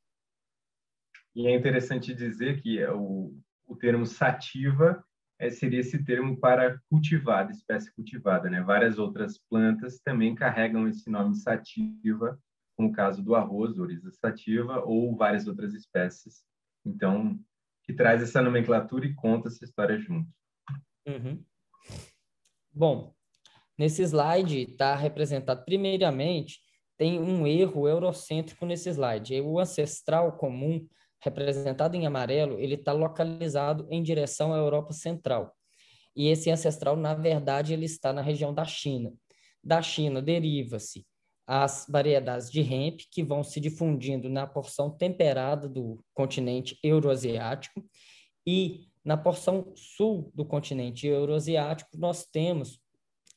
S2: E é interessante dizer que é o, o termo sativa é, seria esse termo para cultivada, espécie cultivada. Né? Várias outras plantas também carregam esse nome sativa, como o caso do arroz, oriza sativa, ou várias outras espécies. Então, que traz essa nomenclatura e conta essa história junto.
S3: Uhum. Bom, nesse slide está representado, primeiramente, tem um erro eurocêntrico nesse slide. O ancestral comum, representado em amarelo, ele está localizado em direção à Europa Central. E esse ancestral, na verdade, ele está na região da China. Da China deriva-se as variedades de hemp que vão se difundindo na porção temperada do continente euroasiático e na porção sul do continente euroasiático, nós temos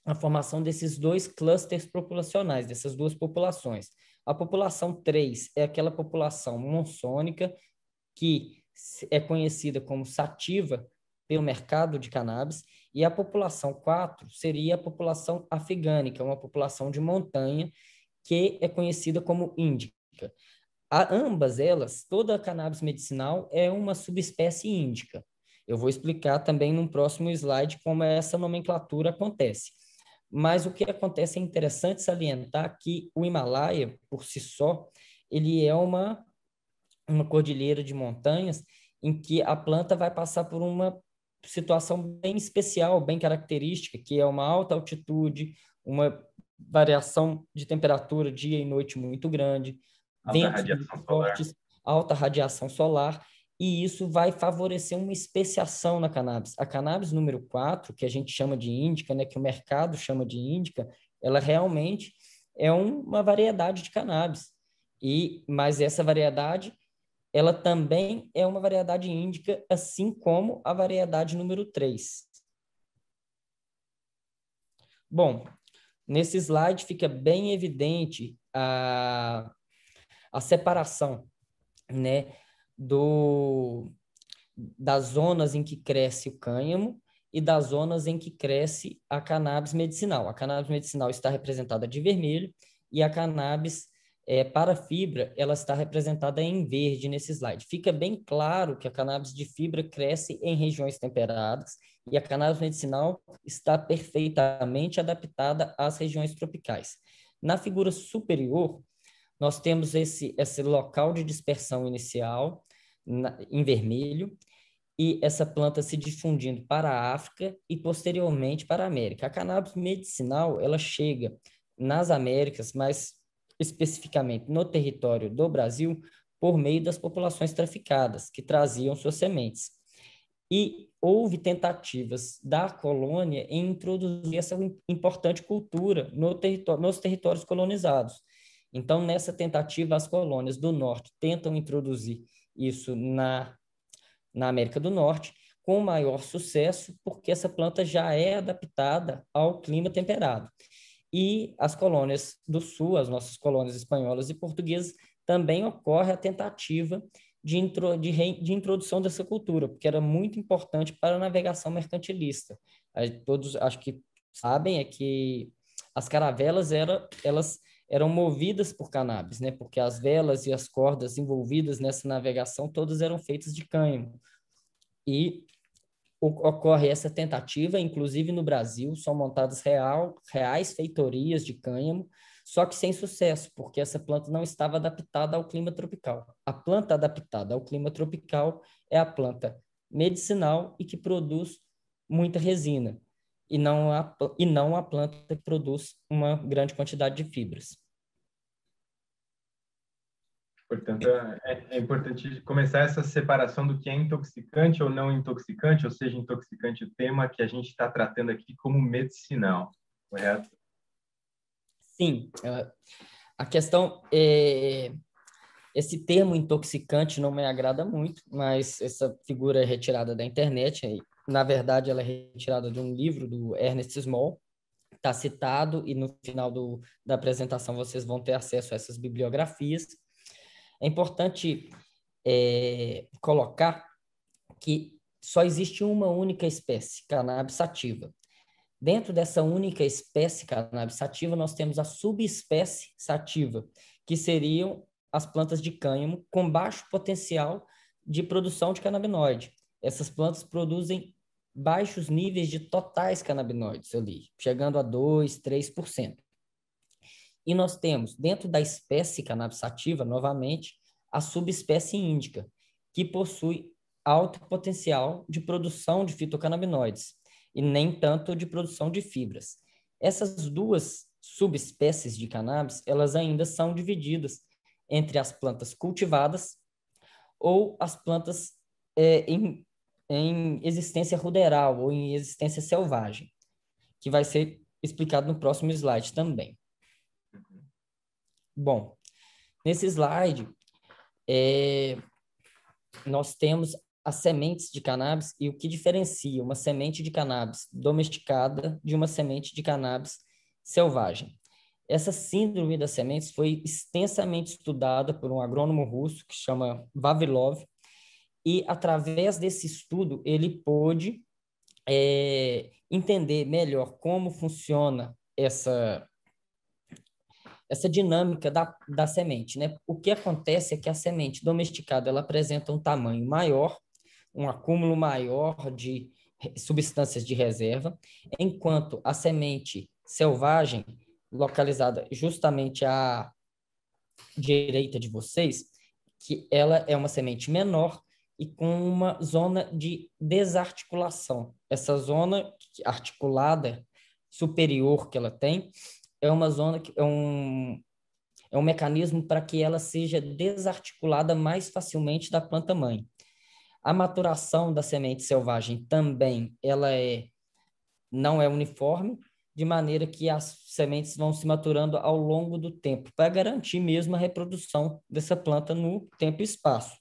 S3: a formação desses dois clusters populacionais, dessas duas populações. A população 3 é aquela população monsônica que é conhecida como sativa pelo mercado de cannabis, e a população 4 seria a população afegânica, uma população de montanha que é conhecida como índica. A, ambas elas, toda a cannabis medicinal é uma subespécie índica. Eu vou explicar também no próximo slide como essa nomenclatura acontece. mas o que acontece é interessante salientar que o Himalaia, por si só, ele é uma, uma cordilheira de montanhas em que a planta vai passar por uma situação bem especial, bem característica, que é uma alta altitude, uma variação de temperatura dia e noite muito grande, alta ventos fortes, alta radiação solar, e isso vai favorecer uma especiação na cannabis. A cannabis número 4, que a gente chama de índica, né, que o mercado chama de índica, ela realmente é uma variedade de cannabis. E mas essa variedade ela também é uma variedade índica, assim como a variedade número 3. Bom, nesse slide fica bem evidente a, a separação né, do, das zonas em que cresce o cânhamo e das zonas em que cresce a cannabis medicinal. A cannabis medicinal está representada de vermelho e a cannabis é, para fibra, ela está representada em verde nesse slide. Fica bem claro que a cannabis de fibra cresce em regiões temperadas e a cannabis medicinal está perfeitamente adaptada às regiões tropicais. Na figura superior, nós temos esse, esse local de dispersão inicial na, em vermelho e essa planta se difundindo para a África e posteriormente para a América. A cannabis medicinal, ela chega nas Américas, mas especificamente no território do Brasil, por meio das populações traficadas, que traziam suas sementes. E houve tentativas da colônia em introduzir essa importante cultura no território, nos territórios colonizados. Então, nessa tentativa, as colônias do norte tentam introduzir isso na, na América do Norte, com maior sucesso, porque essa planta já é adaptada ao clima temperado. E as colônias do Sul, as nossas colônias espanholas e portuguesas, também ocorre a tentativa de, intro, de, re, de introdução dessa cultura, porque era muito importante para a navegação mercantilista. Todos acho que sabem é que as caravelas era, elas eram movidas por cannabis, né? Porque as velas e as cordas envolvidas nessa navegação todas eram feitas de cânhamo. E ocorre essa tentativa, inclusive no Brasil, são montadas real, reais feitorias de cânhamo, só que sem sucesso, porque essa planta não estava adaptada ao clima tropical. A planta adaptada ao clima tropical é a planta medicinal e que produz muita resina, e não a, e não a planta que produz uma grande quantidade de fibras.
S2: Portanto, é, é, importante começar essa separação do que é intoxicante ou não intoxicante, ou seja, intoxicante o tema que a gente está tratando aqui como medicinal, correto?
S3: Sim. É, a questão é esse termo intoxicante não me agrada muito, mas essa figura é retirada da internet. Na verdade, ela é retirada de um livro do Ernest Small, está citado e no final do, da apresentação vocês vão ter acesso a essas bibliografias. É importante é, colocar que só existe uma única espécie, cannabis sativa. Dentro dessa única espécie cannabis sativa, nós temos a subespécie sativa, que seriam as plantas de cânhamo com baixo potencial de produção de canabinoide. Essas plantas produzem baixos níveis de totais canabinoides ali, chegando a 2, 3%. E nós temos, dentro da espécie cannabis sativa, novamente, a subespécie índica, que possui alto potencial de produção de fitocannabinoides e nem tanto de produção de fibras. Essas duas subespécies de cannabis, elas ainda são divididas entre as plantas cultivadas ou as plantas é, em, em existência ruderal ou em existência selvagem, que vai ser explicado no próximo slide também. Bom, nesse slide, é, nós temos as sementes de cannabis e o que diferencia uma semente de cannabis domesticada de uma semente de cannabis selvagem. Essa síndrome das sementes foi extensamente estudada por um agrônomo russo que chama Vavilov, e através desse estudo ele pôde é, entender melhor como funciona essa essa dinâmica da, da semente, né? O que acontece é que a semente domesticada ela apresenta um tamanho maior, um acúmulo maior de substâncias de reserva, enquanto a semente selvagem, localizada justamente à direita de vocês, que ela é uma semente menor e com uma zona de desarticulação. Essa zona articulada superior que ela tem é uma zona que é um é um mecanismo para que ela seja desarticulada mais facilmente da planta mãe. A maturação da semente selvagem também ela é não é uniforme, de maneira que as sementes vão se maturando ao longo do tempo, para garantir mesmo a reprodução dessa planta no tempo e espaço.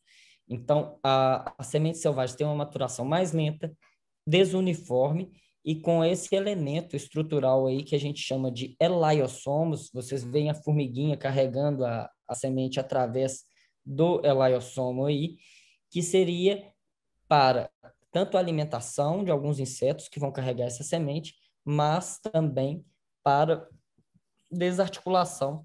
S3: Então, a, a semente selvagem tem uma maturação mais lenta, desuniforme, e com esse elemento estrutural aí que a gente chama de eliossomos, vocês veem a formiguinha carregando a, a semente através do eliossomo aí, que seria para tanto a alimentação de alguns insetos que vão carregar essa semente, mas também para desarticulação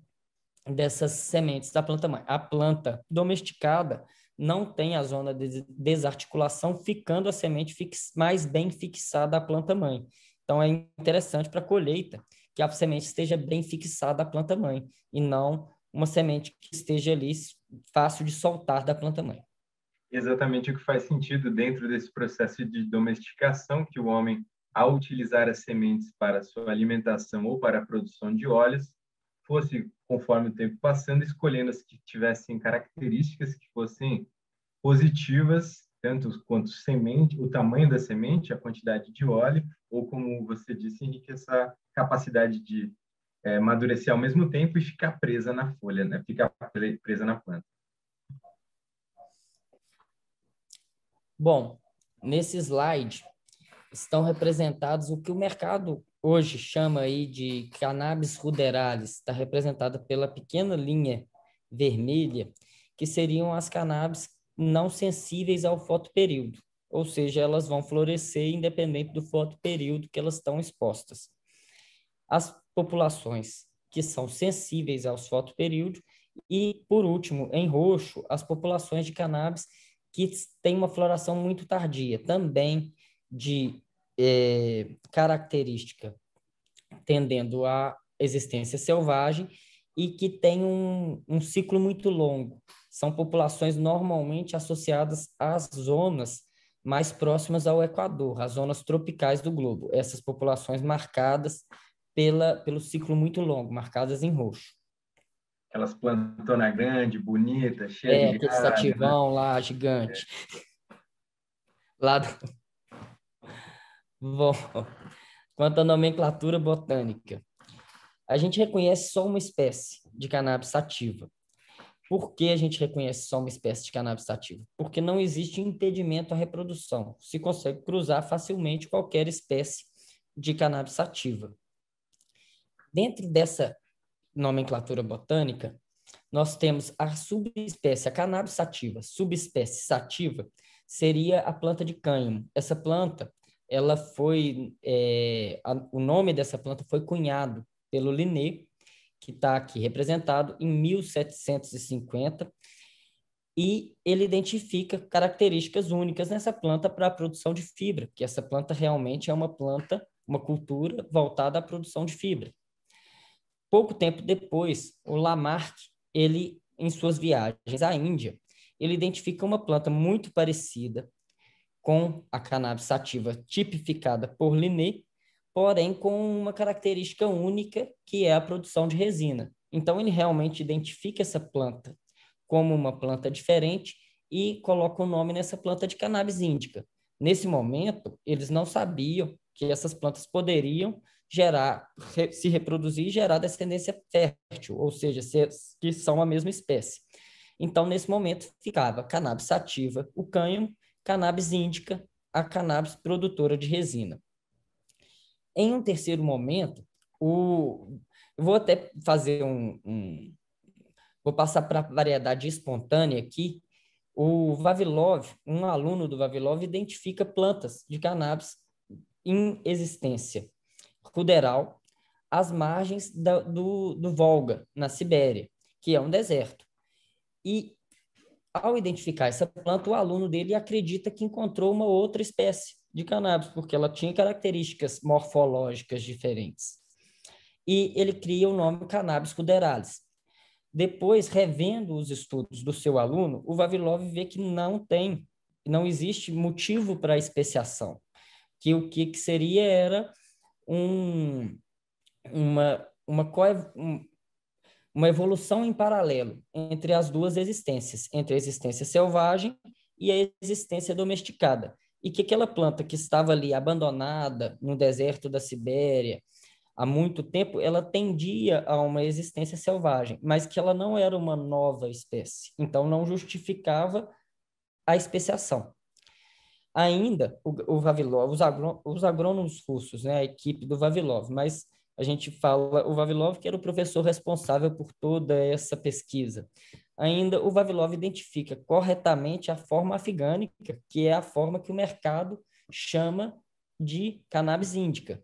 S3: dessas sementes da planta mãe. A planta domesticada não tem a zona de desarticulação, ficando a semente fix, mais bem fixada à planta mãe. Então é interessante para a colheita que a semente esteja bem fixada à planta mãe e não uma semente que esteja ali fácil de soltar da planta mãe.
S2: Exatamente o que faz sentido dentro desse processo de domesticação que o homem ao utilizar as sementes para sua alimentação ou para a produção de óleos, fosse, conforme o tempo passando, escolhendo as que tivessem características que fossem positivas, tanto quanto semente, o tamanho da semente, a quantidade de óleo, ou como você disse, Henrique, essa capacidade de é, amadurecer ao mesmo tempo e ficar presa na folha, né? ficar presa na planta.
S3: Bom, nesse slide estão representados o que o mercado hoje chama aí de cannabis ruderalis, está representada pela pequena linha vermelha, que seriam as cannabis não sensíveis ao fotoperíodo, ou seja, elas vão florescer independente do fotoperíodo que elas estão expostas. As populações que são sensíveis aos fotoperíodos e, por último, em roxo, as populações de cannabis que têm uma floração muito tardia, também de é, característica tendendo à existência selvagem e que tem um, um ciclo muito longo. São populações normalmente associadas às zonas mais próximas ao Equador, às zonas tropicais do globo. Essas populações marcadas pela, pelo ciclo muito longo, marcadas em roxo.
S2: Aquelas plantona grande, bonita, cheia é,
S3: de É, aquele sativão né? lá, gigante. É. Lá do... Bom, quanto à nomenclatura botânica, a gente reconhece só uma espécie de cannabis sativa. Por que a gente reconhece só uma espécie de cannabis sativa? Porque não existe impedimento à reprodução. Se consegue cruzar facilmente qualquer espécie de cannabis sativa. Dentro dessa nomenclatura botânica, nós temos a subespécie, a cannabis sativa. Subespécie sativa seria a planta de cânhamo. Essa planta ela foi, é, a, o nome dessa planta foi cunhado pelo Linné, que está aqui representado em 1750, e ele identifica características únicas nessa planta para a produção de fibra, que essa planta realmente é uma planta, uma cultura voltada à produção de fibra. Pouco tempo depois, o Lamarck, ele, em suas viagens à Índia, ele identifica uma planta muito parecida com a cannabis sativa tipificada por Linné, porém com uma característica única, que é a produção de resina. Então, ele realmente identifica essa planta como uma planta diferente e coloca o nome nessa planta de cannabis índica. Nesse momento, eles não sabiam que essas plantas poderiam gerar, se reproduzir e gerar descendência fértil, ou seja, que são a mesma espécie. Então, nesse momento, ficava cannabis sativa, o cânhamo, cannabis índica, a cannabis produtora de resina. Em um terceiro momento, o, vou até fazer um, um vou passar para a variedade espontânea aqui. O Vavilov, um aluno do Vavilov, identifica plantas de cannabis em existência ruderal às margens da, do, do Volga, na Sibéria, que é um deserto. E ao identificar essa planta, o aluno dele acredita que encontrou uma outra espécie de cannabis, porque ela tinha características morfológicas diferentes. e ele cria o nome Cannabis ruderalis. Depois, revendo os estudos do seu aluno, o Vavilov vê que não tem, não existe motivo para a especiação, que o que, que seria era um, uma, uma, uma evolução em paralelo entre as duas existências, entre a existência selvagem e a existência domesticada. E que aquela planta que estava ali abandonada no deserto da Sibéria há muito tempo, ela tendia a uma existência selvagem, mas que ela não era uma nova espécie. Então, não justificava a especiação. Ainda, o, o Vavilov, os, agrô, os agrônomos russos, né, a equipe do Vavilov, mas a gente fala o Vavilov, que era o professor responsável por toda essa pesquisa. Ainda o Vavilov identifica corretamente a forma afgânica, que é a forma que o mercado chama de cannabis índica.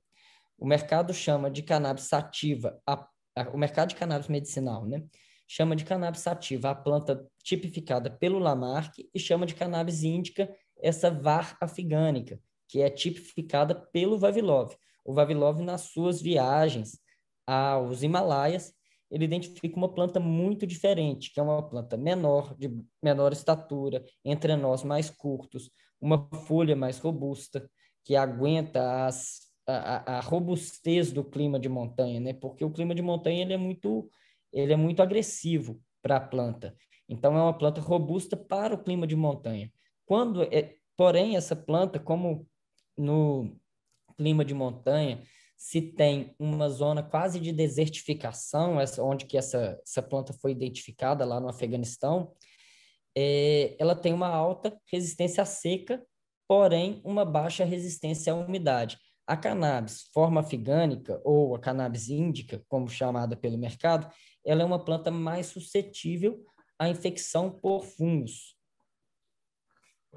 S3: O mercado chama de cannabis sativa, a, a, o mercado de cannabis medicinal, né? Chama de cannabis sativa a planta tipificada pelo Lamarck e chama de cannabis índica essa var afgânica, que é tipificada pelo Vavilov. O Vavilov, nas suas viagens aos Himalaias, ele identifica uma planta muito diferente, que é uma planta menor, de menor estatura, entre nós mais curtos, uma folha mais robusta, que aguenta as, a, a, robustez do clima de montanha, né? Porque o clima de montanha ele é muito, ele é muito agressivo para a planta. Então é uma planta robusta para o clima de montanha. Quando é, porém essa planta, como no clima de montanha, se tem uma zona quase de desertificação, essa, onde que essa, essa planta foi identificada lá no Afeganistão, é, ela tem uma alta resistência à seca, porém uma baixa resistência à umidade. A cannabis forma afgânica, ou a cannabis índica, como chamada pelo mercado, ela é uma planta mais suscetível à infecção por fungos.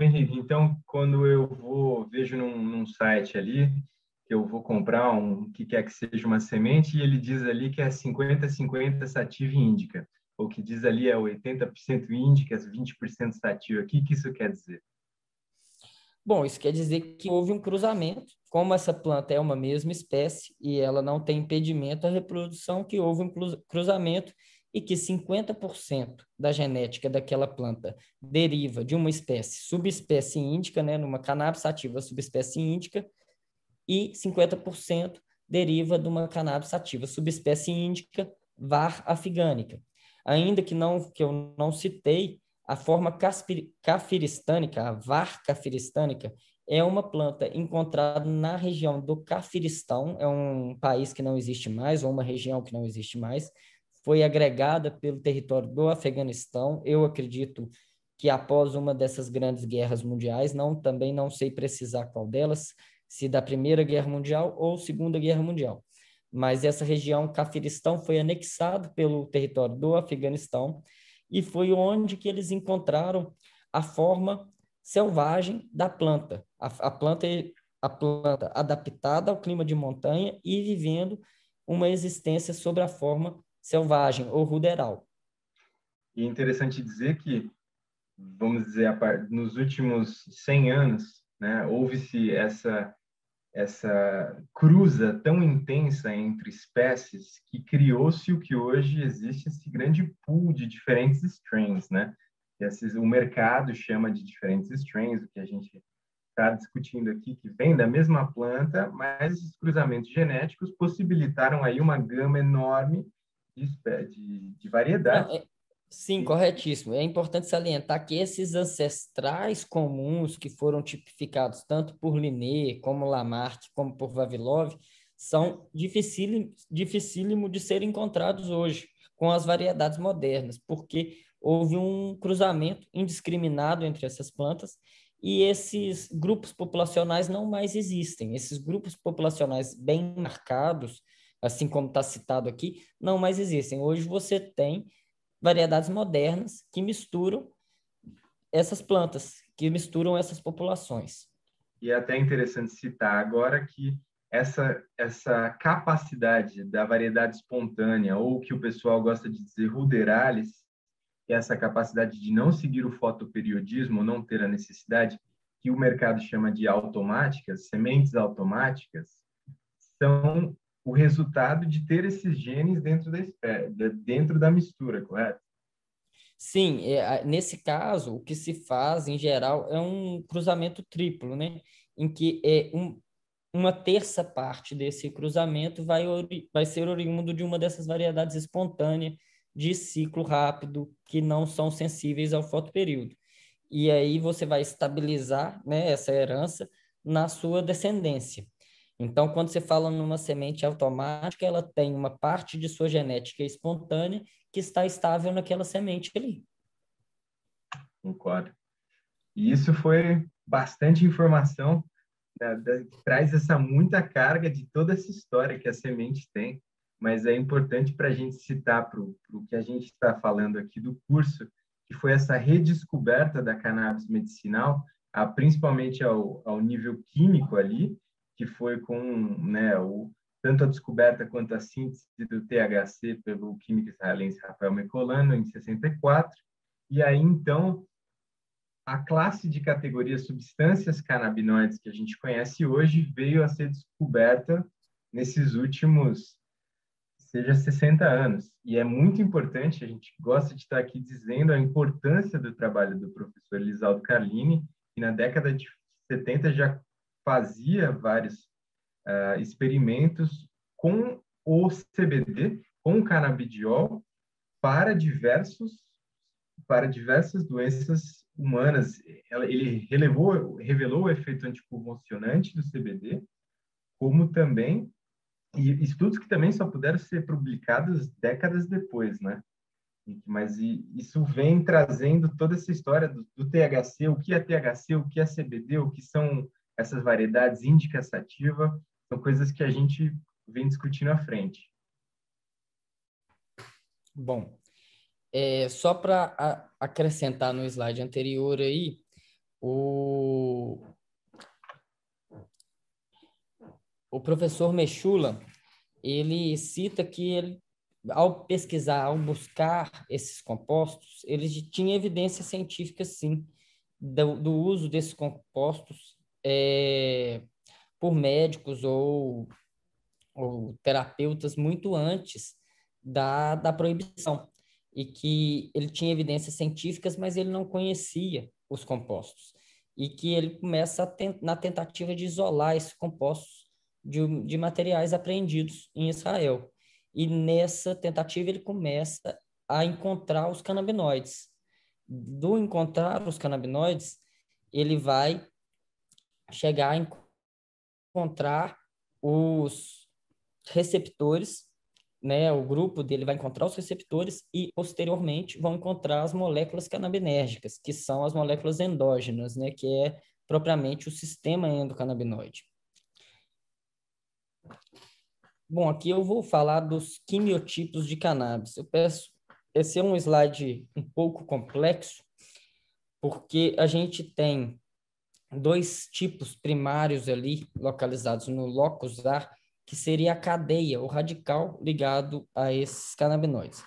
S2: Henrique, então, quando eu vou, vejo num, num site ali, que eu vou comprar um que quer que seja uma semente, e ele diz ali que é 50-50 sativa e índica, ou que diz ali é 80% índica, 20% sativa. O que, que isso quer dizer?
S3: Bom, isso quer dizer que houve um cruzamento, como essa planta é uma mesma espécie e ela não tem impedimento à reprodução, que houve um cruzamento e que 50% da genética daquela planta deriva de uma espécie, subespécie índica, né, numa cannabis sativa subespécie índica, e 50% deriva de uma cannabis sativa subespécie índica var afgânica. Ainda que não que eu não citei, a forma cafiristânica, a var cafiristânica, é uma planta encontrada na região do Cafiristão, é um país que não existe mais, ou uma região que não existe mais, foi agregada pelo território do Afeganistão. Eu acredito que após uma dessas grandes guerras mundiais, não também não sei precisar qual delas, se da Primeira Guerra Mundial ou Segunda Guerra Mundial. Mas essa região Cafiristão foi anexado pelo território do Afeganistão e foi onde que eles encontraram a forma selvagem da planta. A, a planta a planta adaptada ao clima de montanha e vivendo uma existência sobre a forma selvagem ou ruderal.
S2: E é interessante dizer que, vamos dizer, nos últimos 100 anos, né, houve-se essa essa cruza tão intensa entre espécies que criou-se o que hoje existe esse grande pool de diferentes strains, né? O mercado chama de diferentes strains, o que a gente está discutindo aqui, que vem da mesma planta, mas esses cruzamentos genéticos possibilitaram aí uma gama enorme de, de, de variedades.
S3: É, sim, corretíssimo. É importante salientar que esses ancestrais comuns que foram tipificados tanto por Linné, como Lamarck, como por Vavilov, são dificílimo, dificílimo de serem encontrados hoje com as variedades modernas, porque houve um cruzamento indiscriminado entre essas plantas e esses grupos populacionais não mais existem. Esses grupos populacionais bem marcados, assim como está citado aqui, não mais existem. Hoje você tem variedades modernas que misturam essas plantas, que misturam essas populações.
S2: E é até interessante citar agora que essa, essa capacidade da variedade espontânea, ou que o pessoal gosta de dizer ruderalis, é essa capacidade de não seguir o fotoperiodismo, não ter a necessidade, que o mercado chama de automáticas, sementes automáticas, são o resultado de ter esses genes dentro da, dentro da mistura, correto?
S3: Sim, é, nesse caso, o que se faz, em geral, é um cruzamento triplo, né? Em que é um, uma terça parte desse cruzamento vai, vai ser oriundo de uma dessas variedades espontâneas de ciclo rápido que não são sensíveis ao fotoperíodo. E aí você vai estabilizar né, essa herança na sua descendência. Então, quando você fala numa semente automática, ela tem uma parte de sua genética espontânea que está estável naquela semente ali.
S2: Concordo. E isso foi bastante informação, né, traz essa muita carga de toda essa história que a semente tem, mas é importante para a gente citar para o que a gente está falando aqui do curso, que foi essa redescoberta da cannabis medicinal, a, principalmente ao, ao nível químico ali, que foi com né, o, tanto a descoberta quanto a síntese do THC pelo químico israelense Rafael Mecolano em 64, e aí então a classe de categorias substâncias canabinoides que a gente conhece hoje veio a ser descoberta nesses últimos seja 60 anos. E é muito importante, a gente gosta de estar aqui dizendo a importância do trabalho do professor Elisaldo Carlini, que na década de 70 já fazia vários uh, experimentos com o CBD, com o canabidiol, para diversos para diversas doenças humanas. Ele relevou, revelou o efeito anticonvulsionante do CBD, como também e estudos que também só puderam ser publicados décadas depois, né? Mas isso vem trazendo toda essa história do, do THC, o que é THC, o que é CBD, o que são essas variedades índica sativa, são coisas que a gente vem discutindo à frente.
S3: Bom, é, só para acrescentar no slide anterior aí, o, o professor Mechula, ele cita que ele, ao pesquisar, ao buscar esses compostos, ele tinha evidência científica, sim, do, do uso desses compostos é, por médicos ou, ou terapeutas muito antes da, da proibição e que ele tinha evidências científicas, mas ele não conhecia os compostos e que ele começa na tentativa de isolar esses compostos de, de materiais apreendidos em Israel. E nessa tentativa ele começa a encontrar os canabinoides. Do encontrar os canabinoides, ele vai chegar a encontrar os receptores, né? O grupo dele vai encontrar os receptores e posteriormente vão encontrar as moléculas canabinérgicas, que são as moléculas endógenas, né? Que é propriamente o sistema endocannabinoide. Bom, aqui eu vou falar dos quimiotipos de cannabis. Eu peço, esse é um slide um pouco complexo, porque a gente tem dois tipos primários ali localizados no locus A, que seria a cadeia, o radical ligado a esses canabinoides.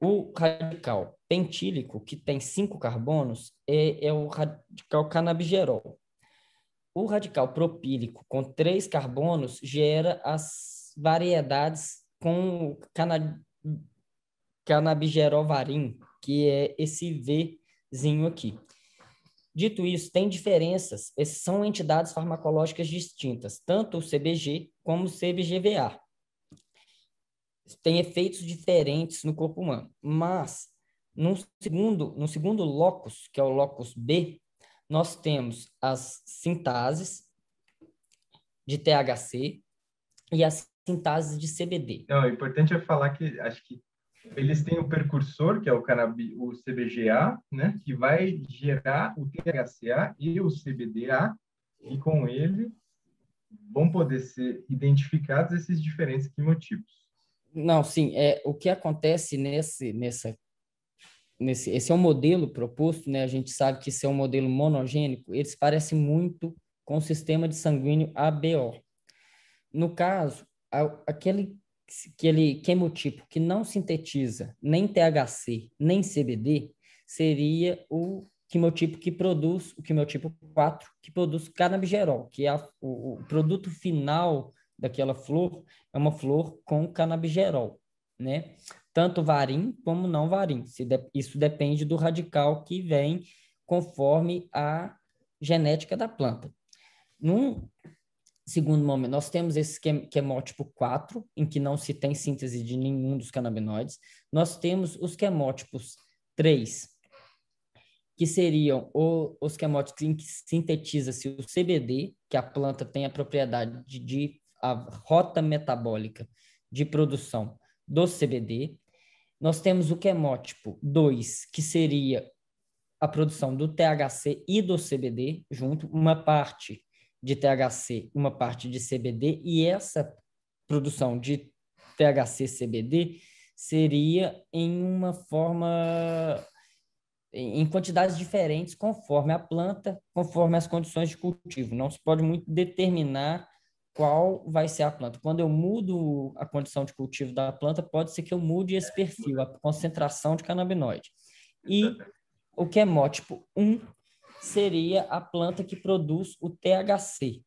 S3: O radical pentílico, que tem cinco carbonos, é, é o radical canabigerol. O radical propílico, com três carbonos, gera as variedades com cana, canabigerovarim, que é esse Vzinho aqui. Dito isso, tem diferenças, são entidades farmacológicas distintas, tanto o CBG como o CBGVA. Tem efeitos diferentes no corpo humano, mas no segundo, no segundo locus, que é o locus B, nós temos as sintases de THC e as sintases de CBD.
S2: Não, o importante é falar que acho que eles têm o precursor, que é o, canabi, o CBGA, né, que vai gerar o THCA e o CBDA, e com ele vão poder ser identificados esses diferentes quimotipos.
S3: Não, sim, é o que acontece nesse nessa nesse esse é um modelo proposto, né? A gente sabe que esse é um modelo monogênico, eles parecem muito com o sistema de sanguíneo ABO. No caso, aquele, aquele quemotipo que não sintetiza nem THC, nem CBD, seria o quimotipo que produz, o quimotipo 4, que produz canabigerol, que é a, o, o, produto final daquela flor é uma flor com canabigerol, né? Tanto varim como não varim. Isso depende do radical que vem conforme a genética da planta. Num segundo momento, nós temos esse quemótipo 4, em que não se tem síntese de nenhum dos canabinoides. Nós temos os quemótipos 3, que seriam os quemótipos em que sintetiza-se o CBD, que a planta tem a propriedade de, de a rota metabólica de produção do CBD. Nós temos o quemótipo 2, que seria a produção do THC e do CBD junto, uma parte de THC, uma parte de CBD, e essa produção de THC-CBD seria em uma forma em quantidades diferentes conforme a planta, conforme as condições de cultivo. Não se pode muito determinar qual vai ser a planta. Quando eu mudo a condição de cultivo da planta, pode ser que eu mude esse perfil, a concentração de canabinoide. E o quemótipo 1 seria a planta que produz o THC.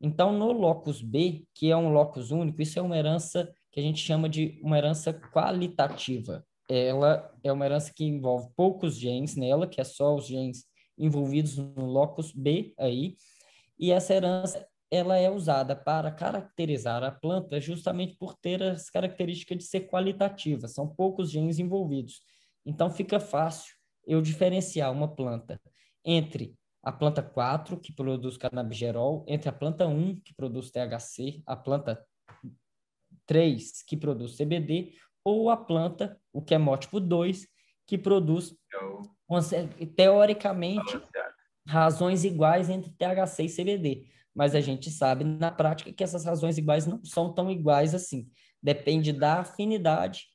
S3: Então, no locus B, que é um locus único, isso é uma herança que a gente chama de uma herança qualitativa ela é uma herança que envolve poucos genes nela, que é só os genes envolvidos no locus B aí, e essa herança ela é usada para caracterizar a planta justamente por ter as características de ser qualitativa, são poucos genes envolvidos. Então fica fácil eu diferenciar uma planta entre a planta 4, que produz canabigerol, entre a planta 1, que produz THC, a planta 3, que produz CBD, ou a planta, o quemótipo 2, que produz, teoricamente, razões iguais entre THC e CBD. Mas a gente sabe na prática que essas razões iguais não são tão iguais assim. Depende da afinidade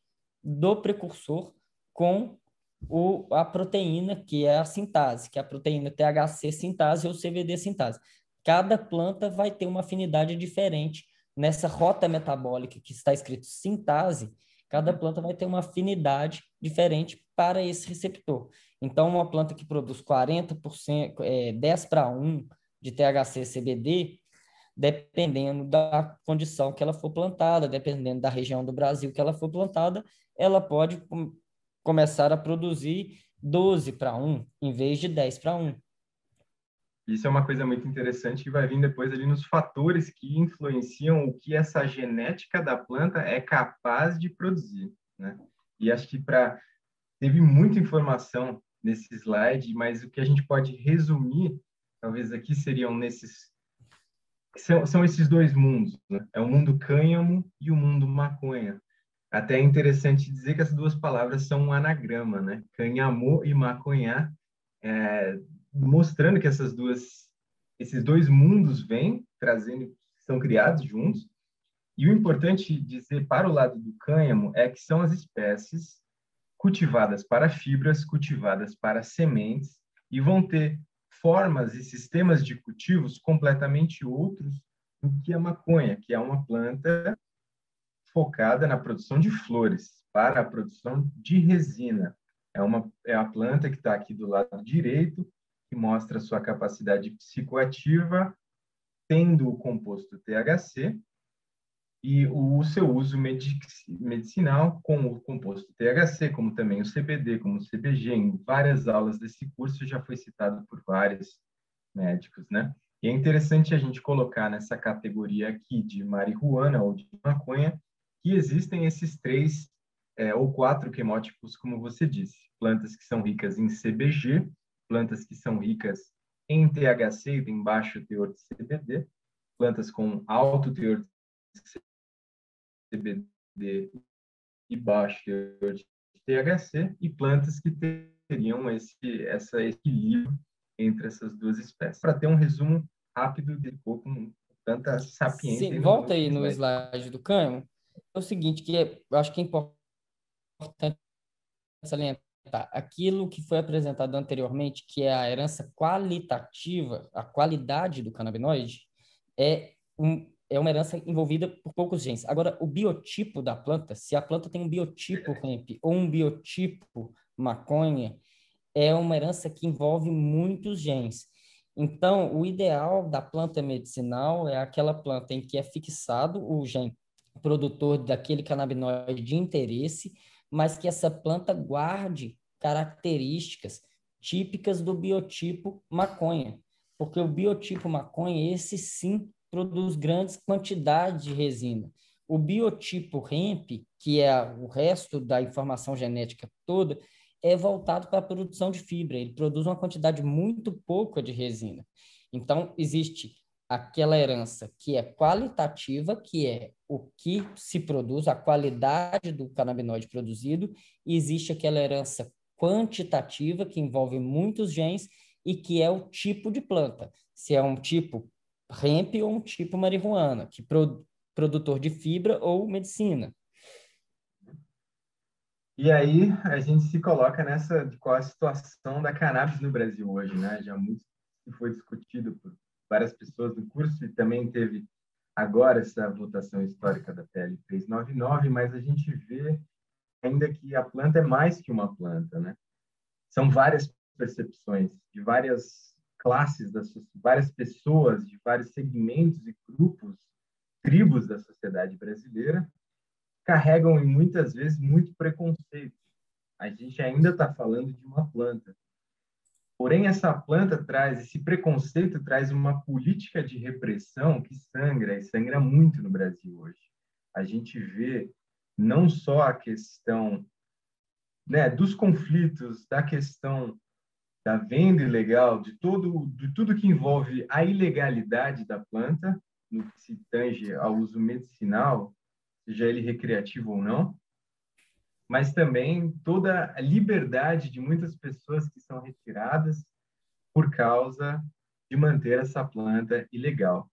S3: do precursor com o, a proteína, que é a sintase, que é a proteína THC sintase ou CBD sintase. Cada planta vai ter uma afinidade diferente nessa rota metabólica que está escrito sintase, Cada planta vai ter uma afinidade diferente para esse receptor. Então, uma planta que produz 40%, é, 10 para 1 de THC-CBD, dependendo da condição que ela for plantada, dependendo da região do Brasil que ela for plantada, ela pode começar a produzir 12 para 1, em vez de 10 para 1.
S2: Isso é uma coisa muito interessante que vai vir depois ali nos fatores que influenciam o que essa genética da planta é capaz de produzir, né? E acho que para teve muita informação nesse slide, mas o que a gente pode resumir, talvez aqui seriam nesses são, são esses dois mundos, né? É o mundo cânhamo e o mundo maconha. Até é interessante dizer que essas duas palavras são um anagrama, né? Cânhamo e maconha é, mostrando que essas duas, esses dois mundos vêm trazendo, são criados juntos. E o importante dizer para o lado do cânhamo é que são as espécies cultivadas para fibras, cultivadas para sementes e vão ter formas e sistemas de cultivos completamente outros do que a maconha, que é uma planta focada na produção de flores para a produção de resina. É uma é a planta que está aqui do lado direito que mostra sua capacidade psicoativa, tendo o composto THC, e o seu uso medicinal com o composto THC, como também o CBD, como o CBG, em várias aulas desse curso já foi citado por vários médicos, né? E é interessante a gente colocar nessa categoria aqui de marihuana ou de maconha que existem esses três é, ou quatro quemótipos, como você disse, plantas que são ricas em CBG, plantas que são ricas em THC e têm baixo teor de CBD, plantas com alto teor de CBD e baixo teor de THC, e plantas que teriam esse essa equilíbrio entre essas duas espécies. Para ter um resumo rápido de com tanta sapiência.
S3: Sim, volta aí no slide do cânhamo. O seguinte, que é, eu acho que é importante salientar aquilo que foi apresentado anteriormente, que é a herança qualitativa, a qualidade do canabinoide, é, um, é uma herança envolvida por poucos genes. Agora, o biotipo da planta, se a planta tem um biotipo hemp ou um biotipo maconha, é uma herança que envolve muitos genes. Então, o ideal da planta medicinal é aquela planta em que é fixado o gene produtor daquele canabinoide de interesse, mas que essa planta guarde características típicas do biotipo maconha, porque o biotipo maconha, esse sim, produz grandes quantidades de resina. O biotipo hemp, que é o resto da informação genética toda, é voltado para a produção de fibra. Ele produz uma quantidade muito pouca de resina. Então, existe aquela herança que é qualitativa, que é o que se produz, a qualidade do canabinoide produzido, e existe aquela herança quantitativa, que envolve muitos genes, e que é o tipo de planta. Se é um tipo hemp ou um tipo marihuana, que pro, produtor de fibra ou medicina.
S2: E aí a gente se coloca nessa qual é a situação da cannabis no Brasil hoje, né? Já muito foi discutido por várias pessoas no curso e também teve agora essa votação histórica da PL 399, mas a gente vê ainda que a planta é mais que uma planta, né? São várias percepções de várias classes das várias pessoas, de vários segmentos e grupos, tribos da sociedade brasileira carregam e muitas vezes muito preconceito. A gente ainda está falando de uma planta. Porém, essa planta traz, esse preconceito traz uma política de repressão que sangra, e sangra muito no Brasil hoje. A gente vê não só a questão né, dos conflitos, da questão da venda ilegal, de, todo, de tudo que envolve a ilegalidade da planta, no que se tange ao uso medicinal, seja ele recreativo ou não, mas também toda a liberdade de muitas pessoas que são retiradas por causa de manter essa planta ilegal.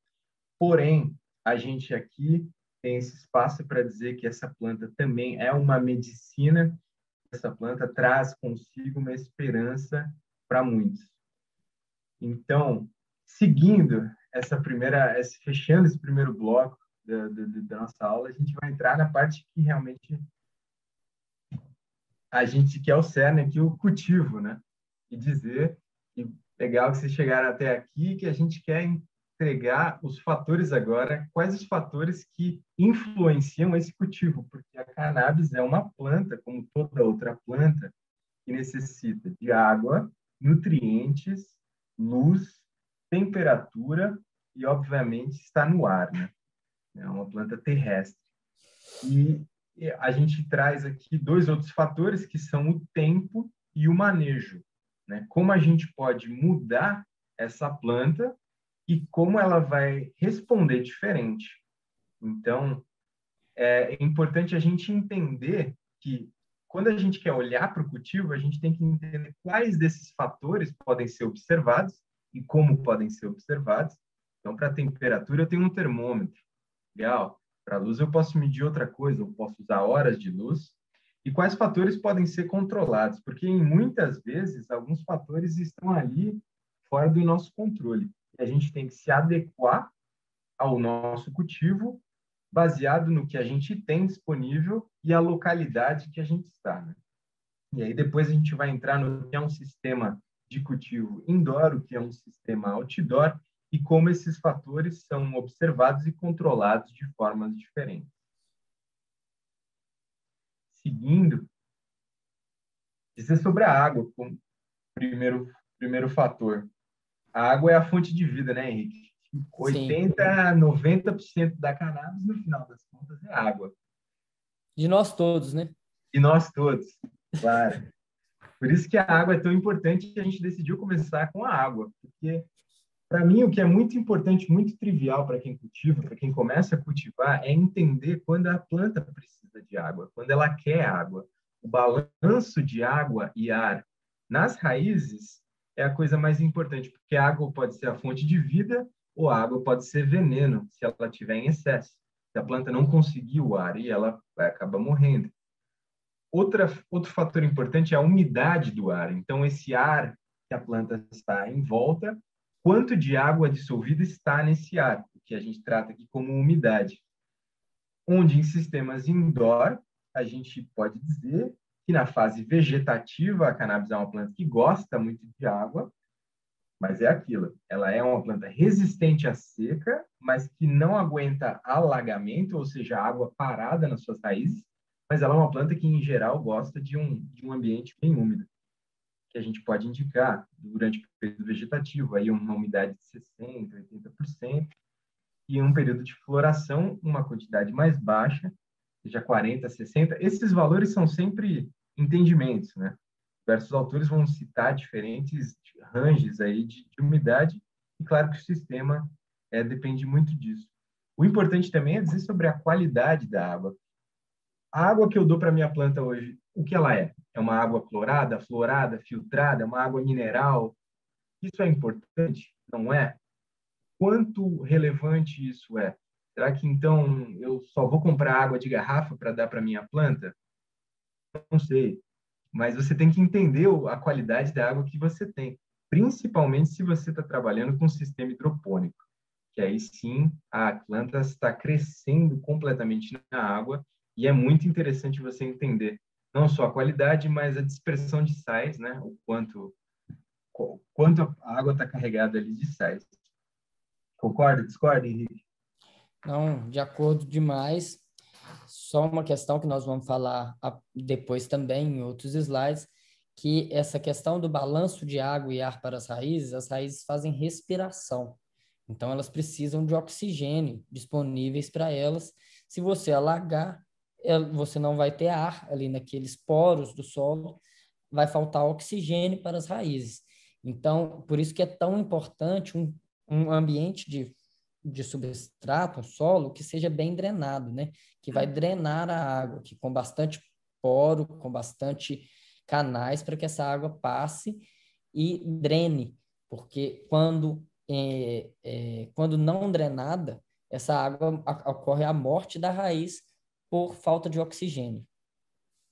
S2: Porém, a gente aqui tem esse espaço para dizer que essa planta também é uma medicina, essa planta traz consigo uma esperança para muitos. Então, seguindo essa primeira, fechando esse primeiro bloco, da, da, da nossa aula, a gente vai entrar na parte que realmente a gente quer o cerne aqui, o cultivo, né? E dizer que legal que vocês chegaram até aqui, que a gente quer entregar os fatores agora, quais os fatores que influenciam esse cultivo, porque a cannabis é uma planta, como toda outra planta, que necessita de água, nutrientes, luz, temperatura e, obviamente, está no ar, né? é uma planta terrestre. E a gente traz aqui dois outros fatores que são o tempo e o manejo. Né? Como a gente pode mudar essa planta e como ela vai responder diferente. Então, é importante a gente entender que quando a gente quer olhar para o cultivo, a gente tem que entender quais desses fatores podem ser observados e como podem ser observados. Então, para a temperatura, eu tenho um termômetro legal. Para a luz, eu posso medir outra coisa, eu posso usar horas de luz. E quais fatores podem ser controlados? Porque, em muitas vezes, alguns fatores estão ali fora do nosso controle. E a gente tem que se adequar ao nosso cultivo baseado no que a gente tem disponível e a localidade que a gente está. Né? E aí depois a gente vai entrar no que é um sistema de cultivo indoor, o que é um sistema outdoor e como esses fatores são observados e controlados de formas diferentes. Seguindo, dizer sobre a água como primeiro, primeiro fator. A água é a fonte de vida, né, Henrique? 80 a 90% da cannabis, no final das contas, é água.
S3: De nós todos, né?
S2: De nós todos, claro. Por isso que a água é tão importante que a gente decidiu começar com a água, porque para mim, o que é muito importante, muito trivial para quem cultiva, para quem começa a cultivar, é entender quando a planta precisa de água, quando ela quer água. O balanço de água e ar nas raízes é a coisa mais importante, porque a água pode ser a fonte de vida ou a água pode ser veneno se ela tiver em excesso. Se a planta não conseguir o ar e ela vai acabar morrendo. Outra, outro fator importante é a umidade do ar. Então, esse ar que a planta está em volta quanto de água dissolvida está nesse ar, que a gente trata aqui como umidade. Onde em sistemas indoor, a gente pode dizer que na fase vegetativa, a cannabis é uma planta que gosta muito de água, Mas é aquilo, ela é uma planta resistente à seca, mas que não aguenta alagamento, ou seja, água parada nas suas raízes, mas ela é uma planta que, em geral, gosta de um, de um ambiente bem úmido, que a gente pode indicar durante o período vegetativo, aí uma umidade de 60%, 80%, e um período de floração, uma quantidade mais baixa, seja 40%, 60%. Esses valores são sempre entendimentos, né? Diversos autores vão citar diferentes ranges aí de, de umidade, e claro que o sistema é, depende muito disso. O importante também é dizer sobre a qualidade da água. A água que eu dou para minha planta hoje, o que ela é? É uma água clorada, florada, filtrada, uma água mineral? Isso é importante? Não é? Quanto relevante isso é? Será que então eu só vou comprar água de garrafa para dar para minha planta? Não sei. Mas você tem que entender a qualidade da água que você tem, principalmente se você está trabalhando com sistema hidropônico, que aí sim a planta está crescendo completamente na água e é muito interessante você entender não só a qualidade, mas a dispersão de sais, né? O quanto quanto a água está carregada ali de sais. Concorda? Discorda, Henrique?
S3: Não, de acordo demais. Só uma questão que nós vamos falar depois também em outros slides, que essa questão do balanço de água e ar para as raízes, as raízes fazem respiração. Então, elas precisam de oxigênio disponíveis para elas. Se você alagar, você não vai ter ar ali naqueles poros do solo, vai faltar oxigênio para as raízes. Então, por isso que é tão importante um, um ambiente de, de substrato, um solo, que seja bem drenado, né? Que vai drenar a água, que com bastante poro, com bastante canais, para que essa água passe e drene, porque quando, é, é, quando não drenada, essa água ocorre a morte da raiz por falta de oxigênio.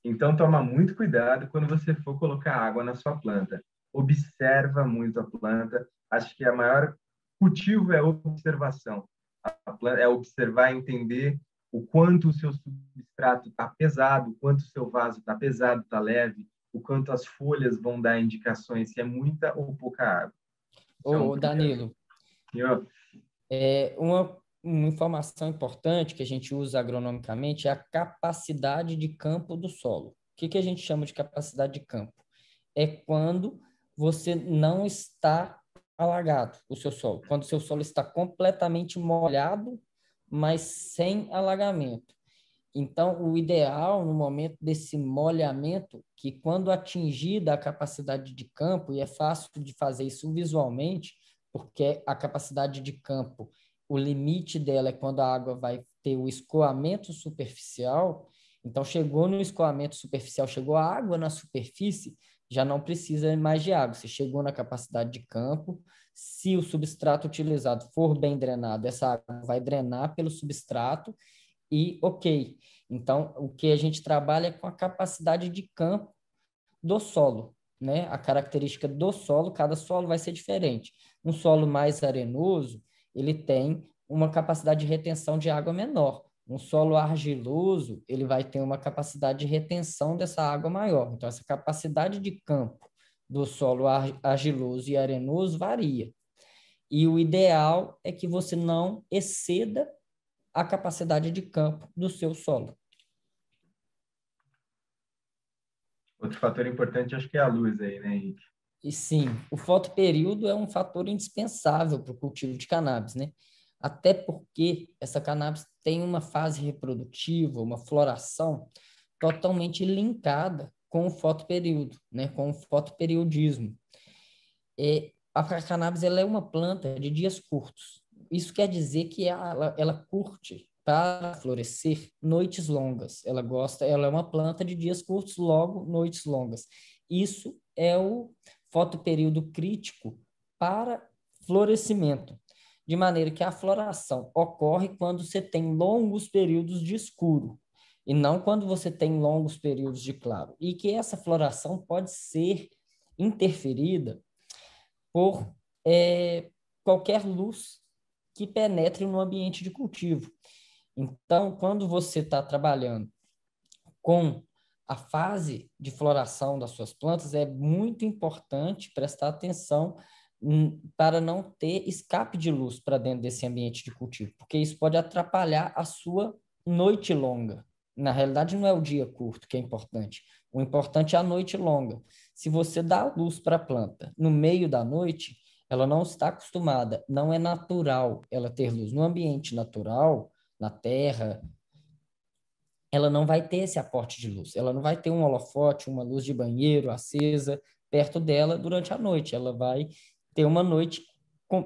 S2: Então, toma muito cuidado quando você for colocar água na sua planta. Observa muito a planta. Acho que a maior cultivo é observação. A planta, é observar e entender o quanto o seu substrato está pesado, o quanto o seu vaso está pesado, está leve, o quanto as folhas vão dar indicações se é muita ou pouca água.
S3: Ô, então, Danilo, é, uma uma informação importante que a gente usa agronomicamente é a capacidade de campo do solo. O que, que a gente chama de capacidade de campo? É quando você não está alagado, o seu solo. Quando o seu solo está completamente molhado, mas sem alagamento. Então, o ideal no momento desse molhamento, que quando atingida a capacidade de campo, e é fácil de fazer isso visualmente, porque a capacidade de campo o limite dela é quando a água vai ter o escoamento superficial. Então, chegou no escoamento superficial, chegou a água na superfície, já não precisa mais de água. Se chegou na capacidade de campo, se o substrato utilizado for bem drenado, essa água vai drenar pelo substrato e ok. Então, o que a gente trabalha é com a capacidade de campo do solo, né? A característica do solo, cada solo vai ser diferente. Um solo mais arenoso, ele tem uma capacidade de retenção de água menor. Um solo argiloso, ele vai ter uma capacidade de retenção dessa água maior. Então, essa capacidade de campo do solo argiloso e arenoso varia. E o ideal é que você não exceda a capacidade de campo do seu solo.
S2: Outro fator importante, acho que é a luz aí, né, Henrique?
S3: E sim, o fotoperíodo é um fator indispensável para o cultivo de cannabis, né? Até porque essa cannabis tem uma fase reprodutiva, uma floração totalmente linkada com o fotoperíodo, né? Com o fotoperiodismo. E a cannabis ela é uma planta de dias curtos. Isso quer dizer que ela, ela curte para florescer noites longas. Ela gosta, ela é uma planta de dias curtos, logo noites longas. Isso é o fotoperíodo crítico para florescimento, de maneira que a floração ocorre quando você tem longos períodos de escuro e não quando você tem longos períodos de claro. E que essa floração pode ser interferida por é, qualquer luz que penetre no ambiente de cultivo. Então, quando você está trabalhando com a fase de floração das suas plantas é muito importante prestar atenção para não ter escape de luz para dentro desse ambiente de cultivo, porque isso pode atrapalhar a sua noite longa. Na realidade, não é o dia curto que é importante. O importante é a noite longa. Se você dá luz para a planta no meio da noite, ela não está acostumada, não é natural ela ter luz. No ambiente natural, na terra, ela não vai ter esse aporte de luz. Ela não vai ter um holofote, uma luz de banheiro acesa perto dela durante a noite. Ela vai ter uma noite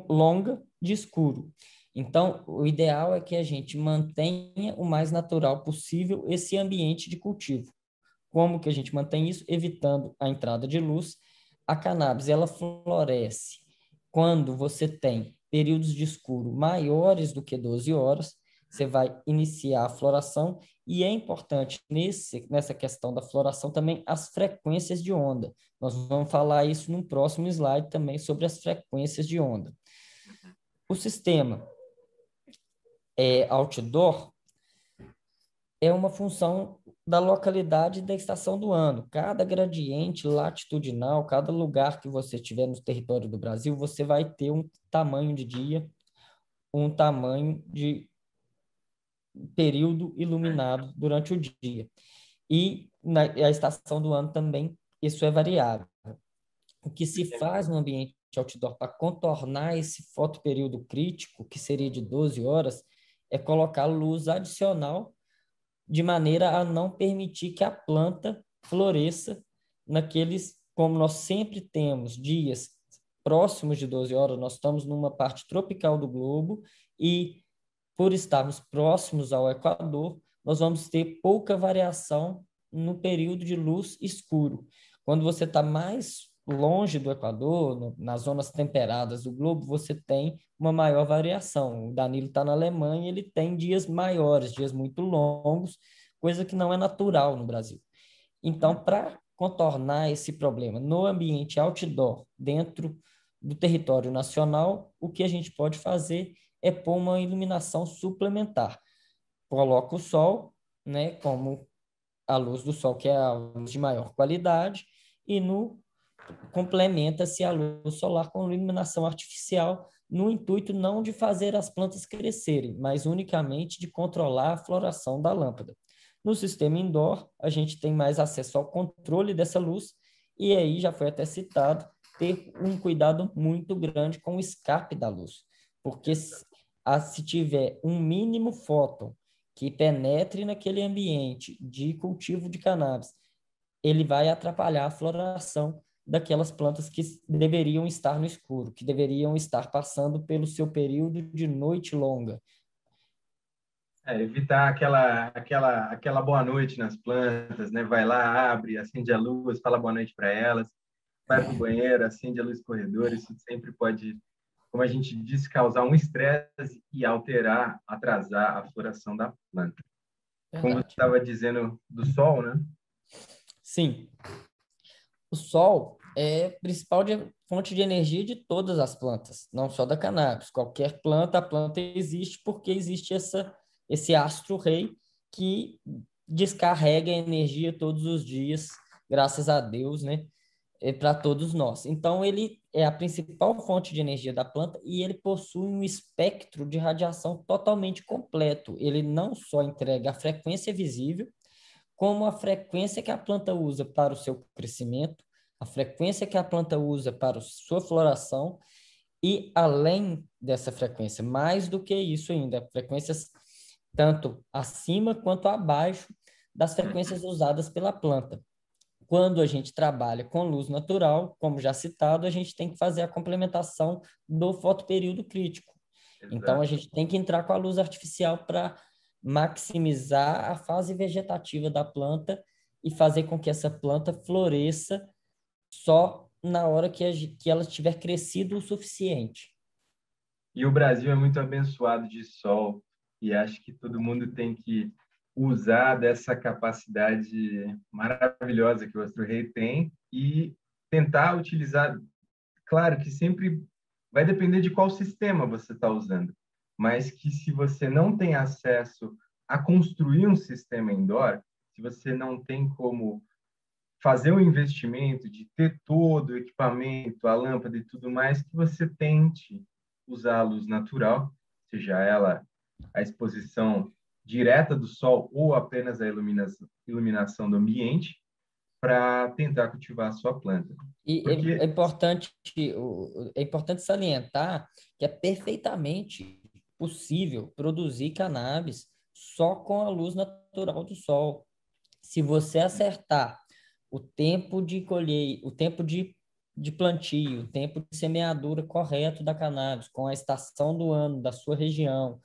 S3: longa de escuro. Então, o ideal é que a gente mantenha o mais natural possível esse ambiente de cultivo. Como que a gente mantém isso? Evitando a entrada de luz. A cannabis, ela floresce quando você tem períodos de escuro maiores do que 12 horas, você vai iniciar a floração e é importante nesse, nessa questão da floração também as frequências de onda. Nós vamos falar isso num próximo slide também sobre as frequências de onda. O sistema é, outdoor é uma função da localidade da estação do ano. Cada gradiente latitudinal, cada lugar que você tiver no território do Brasil, você vai ter um tamanho de dia, um tamanho de período iluminado durante o dia. E na a estação do ano também, isso é variável. O que se faz no ambiente outdoor para contornar esse fotoperíodo crítico, que seria de 12 horas, é colocar luz adicional de maneira a não permitir que a planta floresça naqueles, como nós sempre temos dias próximos de 12 horas, nós estamos numa parte tropical do globo e por estarmos próximos ao Equador, nós vamos ter pouca variação no período de luz escuro. Quando você está mais longe do Equador, no, nas zonas temperadas do globo, você tem uma maior variação. O Danilo está na Alemanha, ele tem dias maiores, dias muito longos, coisa que não é natural no Brasil. Então, para contornar esse problema no ambiente outdoor, dentro do território nacional, o que a gente pode fazer é pôr uma iluminação suplementar. Coloca o sol, né, como a luz do sol, que é a luz de maior qualidade, e no complementa-se a luz solar com iluminação artificial, no intuito não de fazer as plantas crescerem, mas unicamente de controlar a floração da lâmpada. No sistema indoor, a gente tem mais acesso ao controle dessa luz, e aí já foi até citado, ter um cuidado muito grande com o escape da luz, porque a, se tiver um mínimo fóton que penetre naquele ambiente de cultivo de cannabis, ele vai atrapalhar a floração daquelas plantas que deveriam estar no escuro, que deveriam estar passando pelo seu período de noite longa.
S2: É, evitar aquela, aquela, aquela boa noite nas plantas, né? Vai lá, abre, acende a luz, fala boa noite para elas, vai para o banheiro, acende a luz corredor, isso sempre pode, como a gente disse, causar um estresse e alterar, atrasar a floração da planta. Verdade. Como você estava dizendo do sol, né?
S3: Sim. O sol é a principal de, fonte de energia de todas as plantas, não só da cannabis. Qualquer planta, a planta existe porque existe essa, esse astro-rei que descarrega energia todos os dias, graças a Deus, né? É para todos nós. Então, ele é a principal fonte de energia da planta e ele possui um espectro de radiação totalmente completo. Ele não só entrega a frequência visível, como a frequência que a planta usa para o seu crescimento, a frequência que a planta usa para a sua floração e além dessa frequência, mais do que isso ainda, frequências tanto acima quanto abaixo das frequências usadas pela planta. Quando a gente trabalha com luz natural, como já citado, a gente tem que fazer a complementação do fotoperíodo crítico. Exato. Então, a gente tem que entrar com a luz artificial para maximizar a fase vegetativa da planta e fazer com que essa planta floresça só na hora que, a, que ela tiver crescido o suficiente.
S2: E o Brasil é muito abençoado de sol e acho que todo mundo tem que usar dessa capacidade maravilhosa que o Astro Rei tem e tentar utilizar. Claro que sempre vai depender de qual sistema você está usando, mas que se você não tem acesso a construir um sistema indoor, se você não tem como fazer um investimento de ter todo o equipamento, a lâmpada e tudo mais, que você tente usar a luz natural, seja ela a exposição direta do sol ou apenas a iluminação, iluminação do ambiente, para tentar cultivar a sua planta.
S3: E é Porque... é, importante, é importante salientar que é perfeitamente possível produzir cannabis só com a luz natural do sol. Se você acertar o tempo de colher, o tempo de, de plantio, o tempo de semeadura correto da cannabis, com a estação do ano da sua região,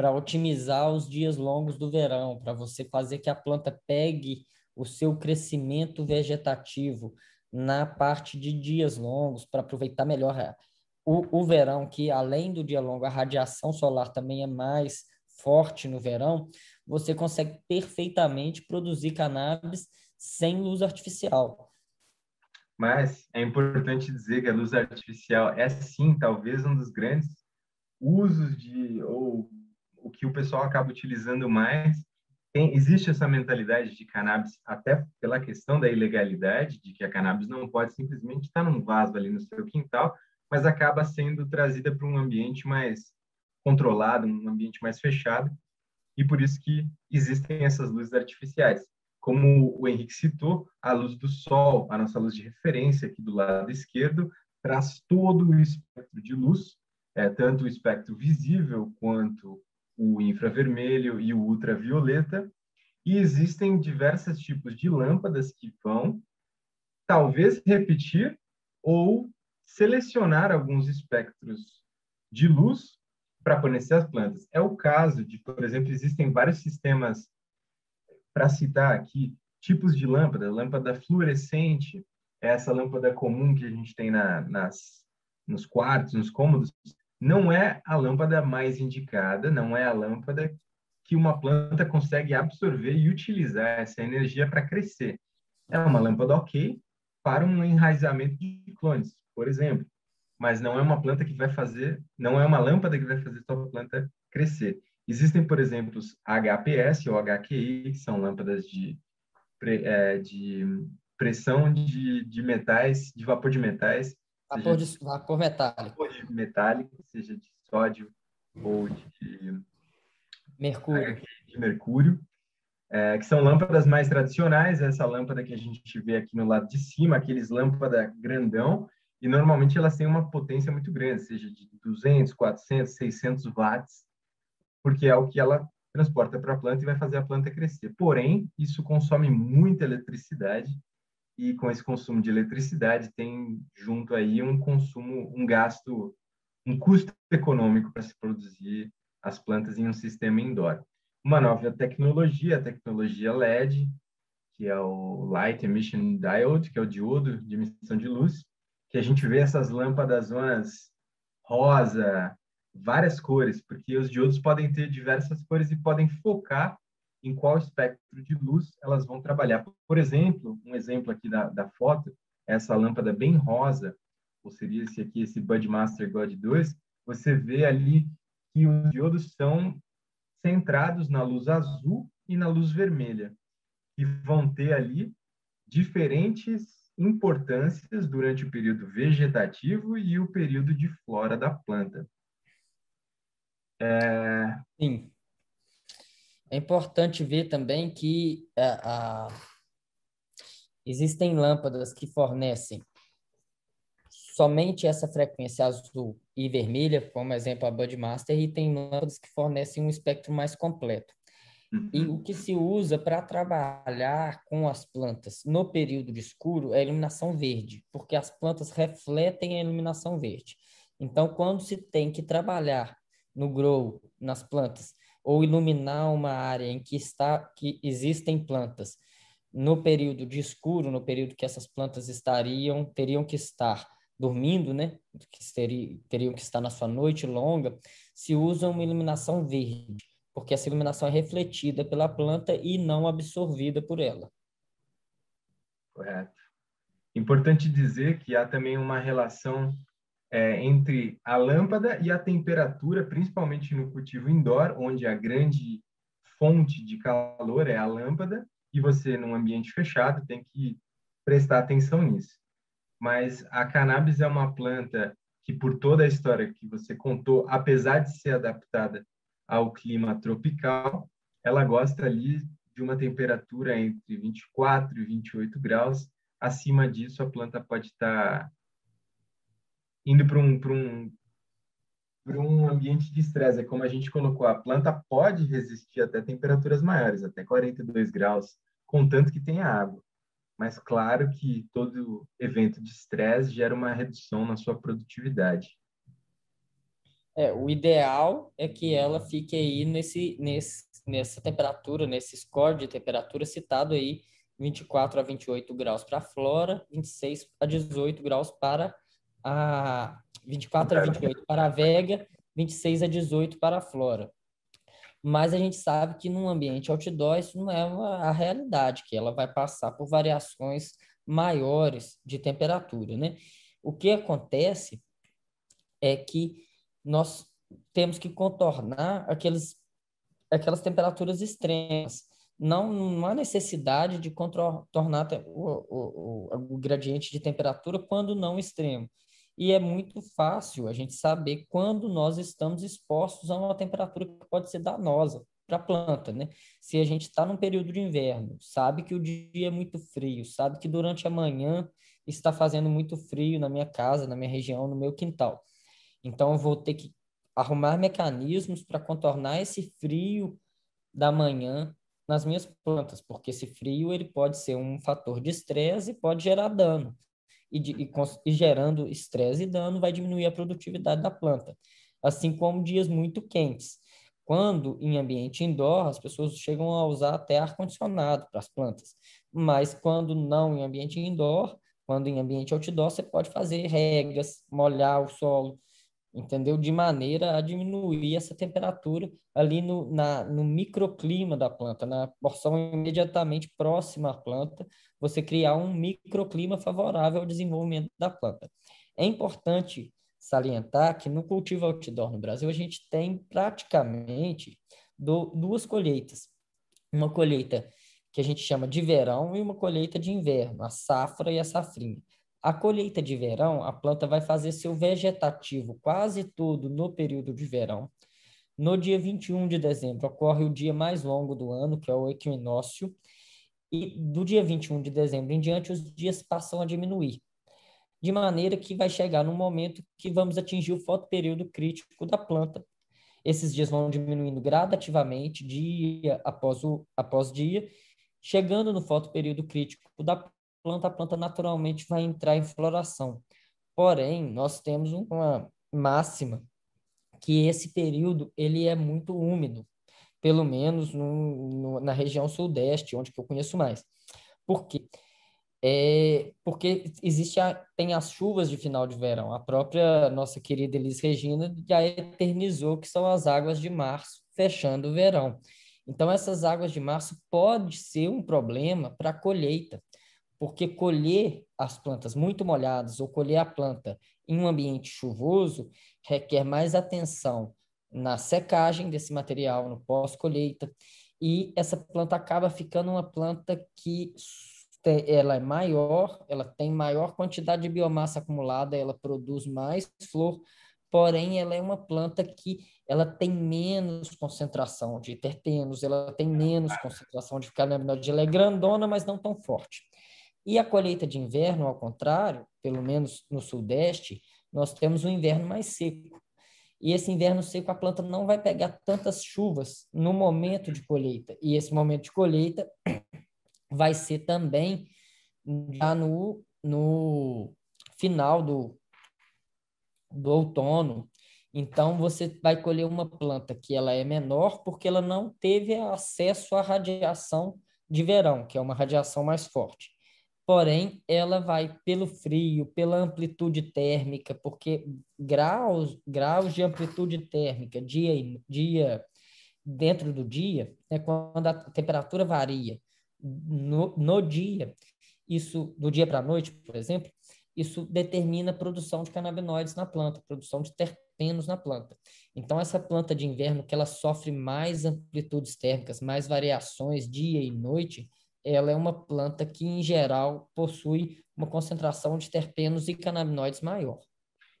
S3: para otimizar os dias longos do verão, para você fazer que a planta pegue o seu crescimento vegetativo na parte de dias longos, para aproveitar melhor o, o verão, que além do dia longo, a radiação solar também é mais forte no verão, você consegue perfeitamente produzir cannabis sem luz artificial.
S2: Mas é importante dizer que a luz artificial é sim, talvez um dos grandes usos de ou que o pessoal acaba utilizando mais. Tem, existe essa mentalidade de cannabis até pela questão da ilegalidade, de que a cannabis não pode simplesmente estar num vaso ali no seu quintal, mas acaba sendo trazida para um ambiente mais controlado, um ambiente mais fechado, e por isso que existem essas luzes artificiais. Como o Henrique citou, a luz do sol, a nossa luz de referência aqui do lado esquerdo, traz todo o espectro de luz, é, tanto o espectro visível quanto o infravermelho e o ultravioleta, e existem diversos tipos de lâmpadas que vão talvez repetir ou selecionar alguns espectros de luz para fornecer as plantas. É o caso de, por exemplo, existem vários sistemas para citar aqui, tipos de lâmpada, lâmpada fluorescente, é essa lâmpada comum que a gente tem na, nas, nos quartos, nos cômodos, não é a lâmpada mais indicada, não é a lâmpada que uma planta consegue absorver e utilizar essa energia para crescer. É uma lâmpada ok para um enraizamento de clones, por exemplo, mas não é uma planta que vai fazer, não é uma lâmpada que vai fazer sua planta crescer. Existem, por exemplo, os HPS ou HQI, que são lâmpadas de, é, de pressão de, de metais, de vapor de metais.
S3: Vapor, de, vapor metálico.
S2: Vapor de metálico, seja de sódio ou de
S3: mercúrio.
S2: De mercúrio é, que são lâmpadas mais tradicionais, essa lâmpada que a gente vê aqui no lado de cima, aqueles lâmpada grandão, e normalmente elas têm uma potência muito grande, seja de 200, 400, 600 watts, porque é o que ela transporta para a planta e vai fazer a planta crescer. Porém, isso consome muita eletricidade e com esse consumo de eletricidade tem junto aí um consumo, um gasto, um custo econômico para se produzir as plantas em um sistema indoor. Uma nova tecnologia, a tecnologia LED, que é o Light Emission Diode, que é o diodo de emissão de luz, que a gente vê essas lâmpadas zonas rosa, várias cores, porque os diodos podem ter diversas cores e podem focar em qual espectro de luz elas vão trabalhar. Por exemplo, um exemplo aqui da, da foto, essa lâmpada bem rosa, ou seria esse aqui, esse Budmaster God 2, você vê ali que os diodos são centrados na luz azul e na luz vermelha, e vão ter ali diferentes importâncias durante o período vegetativo e o período de flora da planta.
S3: É... Sim. É importante ver também que a, é, a... existem lâmpadas que fornecem somente essa frequência azul e vermelha, como exemplo a Budmaster, e tem lâmpadas que fornecem um espectro mais completo. Uhum. E o que se usa para trabalhar com as plantas no período de escuro é a iluminação verde, porque as plantas refletem a iluminação verde. Então, quando se tem que trabalhar no grow, nas plantas, ou iluminar uma área em que está que existem plantas no período de escuro, no período que essas plantas estariam teriam que estar dormindo, né, que teriam, teriam que estar na sua noite longa, se usa uma iluminação verde, porque essa iluminação é refletida pela planta e não absorvida por ela.
S2: Correto. Importante dizer que há também uma relação é, entre a lâmpada e a temperatura, principalmente no cultivo indoor, onde a grande fonte de calor é a lâmpada, e você, num ambiente fechado, tem que prestar atenção nisso. Mas a cannabis é uma planta que, por toda a história que você contou, apesar de ser adaptada ao clima tropical, ela gosta ali de uma temperatura entre 24 e 28 graus. Acima disso, a planta pode estar indo para um, um, um ambiente de estresse. É como a gente colocou, a planta pode resistir até temperaturas maiores, até 42 graus, contanto que tenha água. Mas claro que todo evento de estresse gera uma redução na sua produtividade.
S3: É, o ideal é que ela fique aí nesse, nesse, nessa temperatura, nesse score de temperatura citado aí, 24 a 28 graus para a flora, 26 a 18 graus para a 24 a 28 para a vega, 26 a 18 para a flora. Mas a gente sabe que num ambiente outdoor isso não é uma, a realidade, que ela vai passar por variações maiores de temperatura, né? O que acontece é que nós temos que contornar aqueles, aquelas temperaturas extremas. Não, não há necessidade de contornar o, o, o, o gradiente de temperatura quando não extremo. E é muito fácil a gente saber quando nós estamos expostos a uma temperatura que pode ser danosa para a planta, né? Se a gente está num período de inverno, sabe que o dia é muito frio, sabe que durante a manhã está fazendo muito frio na minha casa, na minha região, no meu quintal. Então, eu vou ter que arrumar mecanismos para contornar esse frio da manhã nas minhas plantas, porque esse frio ele pode ser um fator de estresse e pode gerar dano e, de, e, e gerando estresse e dano, vai diminuir a produtividade da planta. Assim como dias muito quentes. Quando em ambiente indoor, as pessoas chegam a usar até ar-condicionado para as plantas. Mas quando não em ambiente indoor, quando em ambiente outdoor, você pode fazer regas, molhar o solo, entendeu? De maneira a diminuir essa temperatura ali no, na, no microclima da planta, na porção imediatamente próxima à planta, você criar um microclima favorável ao desenvolvimento da planta. É importante salientar que no cultivo outdoor no Brasil a gente tem praticamente do, duas colheitas. Uma colheita que a gente chama de verão e uma colheita de inverno, a safra e a safrinha. A colheita de verão, a planta vai fazer seu vegetativo quase todo no período de verão. No dia 21 de dezembro ocorre o dia mais longo do ano, que é o equinócio, e do dia 21 de dezembro em diante os dias passam a diminuir, de maneira que vai chegar no momento que vamos atingir o fotoperíodo crítico da planta. Esses dias vão diminuindo gradativamente, dia após, o, após dia, chegando no fotoperíodo crítico da planta, a planta naturalmente vai entrar em floração. Porém, nós temos uma máxima que esse período ele é muito úmido, pelo menos no, no, na região sudeste, onde eu conheço mais. Por quê? É, porque existe a, tem as chuvas de final de verão. A própria nossa querida Elis Regina já eternizou que são as águas de março, fechando o verão. Então, essas águas de março pode ser um problema para a colheita porque colher as plantas muito molhadas ou colher a planta em um ambiente chuvoso requer mais atenção na secagem desse material, no pós-colheita, e essa planta acaba ficando uma planta que ela é maior, ela tem maior quantidade de biomassa acumulada, ela produz mais flor, porém ela é uma planta que ela tem menos concentração de terpenos, ela tem menos concentração de canabinoide, ela é grandona, mas não tão forte. E a colheita de inverno, ao contrário, pelo menos no sudeste, nós temos um inverno mais seco. E esse inverno seco, a planta não vai pegar tantas chuvas no momento de colheita. E esse momento de colheita vai ser também já no, no final do, do outono. Então, você vai colher uma planta que ela é menor porque ela não teve acesso à radiação de verão, que é uma radiação mais forte porém ela vai pelo frio, pela amplitude térmica, porque graus, graus de amplitude térmica dia dia dentro do dia, né, quando a temperatura varia no, no dia, isso do dia para a noite, por exemplo, isso determina a produção de canabinoides na planta, produção de terpenos na planta. Então essa planta de inverno que ela sofre mais amplitudes térmicas, mais variações dia e noite, ela é uma planta que, em geral, possui uma concentração de terpenos e canabinoides maior.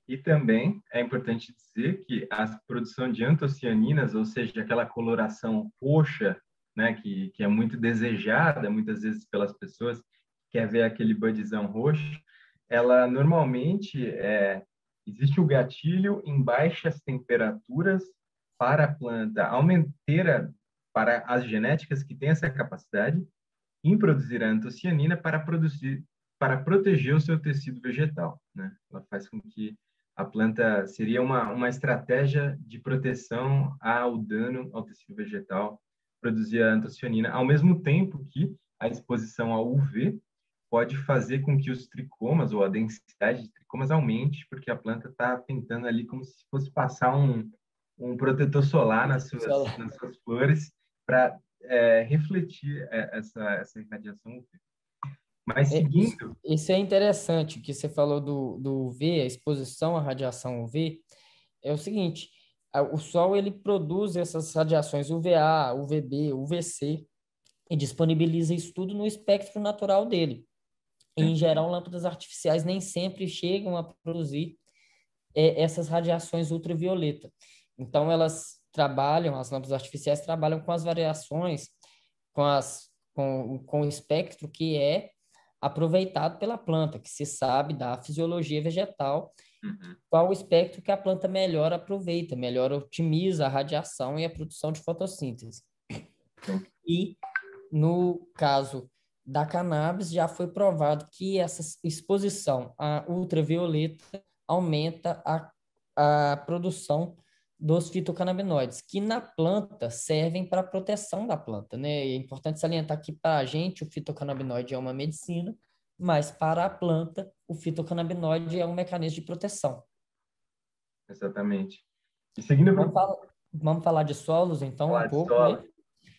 S2: E também é importante dizer que a produção de antocianinas, ou seja, aquela coloração roxa, né, que, que é muito desejada muitas vezes pelas pessoas, quer ver aquele budzão roxo, ela normalmente é, existe o gatilho em baixas temperaturas para a planta aumentar para as genéticas que têm essa capacidade em produzir a antocianina para produzir para proteger o seu tecido vegetal, né? Ela faz com que a planta seria uma, uma estratégia de proteção ao dano ao tecido vegetal, produzir a antocianina, ao mesmo tempo que a exposição ao UV pode fazer com que os tricomas ou a densidade de tricomas aumente, porque a planta está tentando ali como se fosse passar um, um protetor solar nas suas, nas suas flores para é, refletir é, essa, essa irradiação UV. Mas é, seguindo.
S3: Isso é interessante que você falou do, do UV, a exposição à radiação UV. É o seguinte: o Sol ele produz essas radiações UVA, UVB, UVC e disponibiliza isso tudo no espectro natural dele. E, em geral, lâmpadas artificiais nem sempre chegam a produzir é, essas radiações ultravioleta. Então, elas trabalham, as lâmpadas artificiais trabalham com as variações, com, as, com, com o espectro que é aproveitado pela planta, que se sabe da fisiologia vegetal, uhum. qual o espectro que a planta melhor aproveita, melhor otimiza a radiação e a produção de fotossíntese. E, no caso da cannabis, já foi provado que essa exposição à ultravioleta aumenta a, a produção dos fitocannabinoides, que na planta servem para a proteção da planta, né? é importante salientar que para a gente o fitocannabinoide é uma medicina, mas para a planta o fitocannabinoide é um mecanismo de proteção.
S2: Exatamente. E seguindo
S3: vamos, falar, vamos falar de solos então falar um pouco,
S2: né?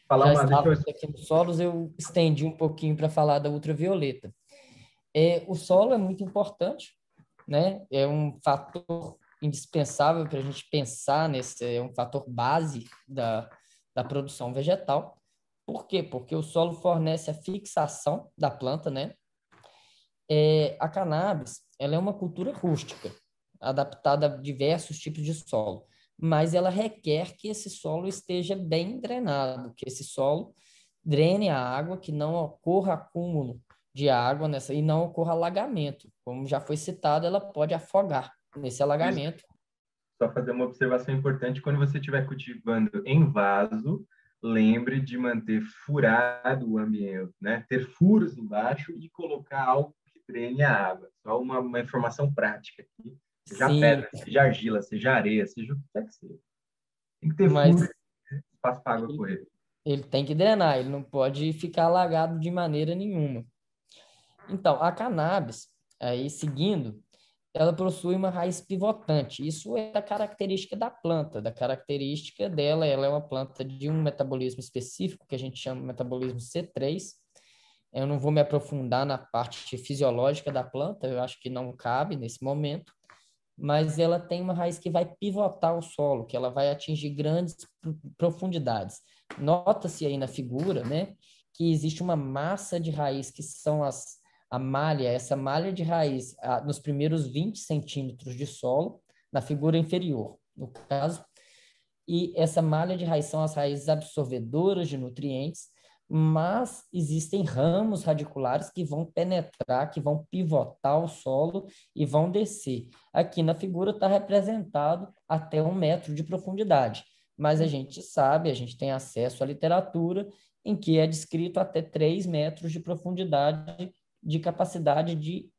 S2: Falar
S3: Já uma vez aqui nos solos eu estendi um pouquinho para falar da ultravioleta. É, o solo é muito importante, né? É um fator indispensável para a gente pensar nesse, é um fator base da, da produção vegetal. Por quê? Porque o solo fornece a fixação da planta, né? É, a cannabis, ela é uma cultura rústica, adaptada a diversos tipos de solo, mas ela requer que esse solo esteja bem drenado, que esse solo drene a água, que não ocorra acúmulo de água nessa e não ocorra alagamento. Como já foi citado, ela pode afogar nesse alagamento.
S2: Só fazer uma observação importante, quando você estiver cultivando em vaso, lembre de manter furado o ambiente, né? Ter furos embaixo e colocar algo que drene a água. Só uma, uma informação prática aqui. Seja Sim. pedra, seja argila, seja areia, seja o que quer que seja. Tem que ter Mas... furo, espaço para água correr.
S3: Ele tem que drenar, ele não pode ficar alagado de maneira nenhuma. Então, a cannabis, aí seguindo, ela possui uma raiz pivotante. Isso é a característica da planta, da característica dela. Ela é uma planta de um metabolismo específico, que a gente chama de metabolismo C3. Eu não vou me aprofundar na parte fisiológica da planta, eu acho que não cabe nesse momento, mas ela tem uma raiz que vai pivotar o solo, que ela vai atingir grandes profundidades. Nota-se aí na figura, né, que existe uma massa de raiz que são as a malha, essa malha de raiz, a, nos primeiros 20 centímetros de solo, na figura inferior, no caso, e essa malha de raiz são as raízes absorvedoras de nutrientes, mas existem ramos radiculares que vão penetrar, que vão pivotar o solo e vão descer. Aqui na figura está representado até um metro de profundidade, mas a gente sabe, a gente tem acesso à literatura em que é descrito até 3 metros de profundidade de capacidade de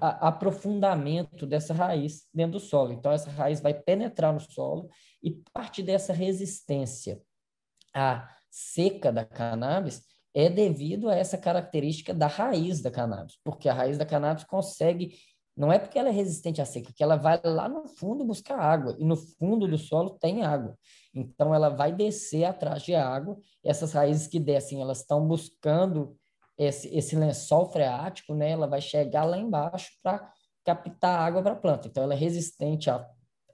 S3: aprofundamento dessa raiz dentro do solo. Então, essa raiz vai penetrar no solo e parte dessa resistência à seca da cannabis é devido a essa característica da raiz da cannabis, porque a raiz da cannabis consegue, não é porque ela é resistente à seca, que ela vai lá no fundo buscar água, e no fundo do solo tem água. Então, ela vai descer atrás de água, essas raízes que descem, elas estão buscando esse, esse lençol freático, né, ela vai chegar lá embaixo para captar água para a planta. Então, ela é resistente à,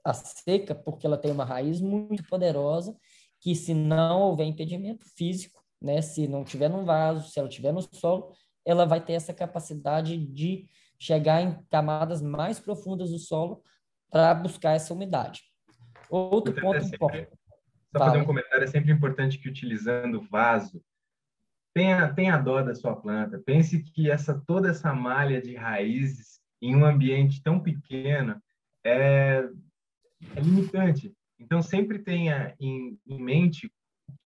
S3: à seca porque ela tem uma raiz muito poderosa que, se não houver impedimento físico, né? Se não tiver num vaso, se ela tiver no solo, ela vai ter essa capacidade de chegar em camadas mais profundas do solo para buscar essa umidade. Outro ponto é
S2: importante. Só fazer um comentário, é sempre importante que utilizando vaso, tenha, tenha dó da sua planta. Pense que essa toda essa malha de raízes em um ambiente tão pequeno é, é limitante. Então, sempre tenha em, em mente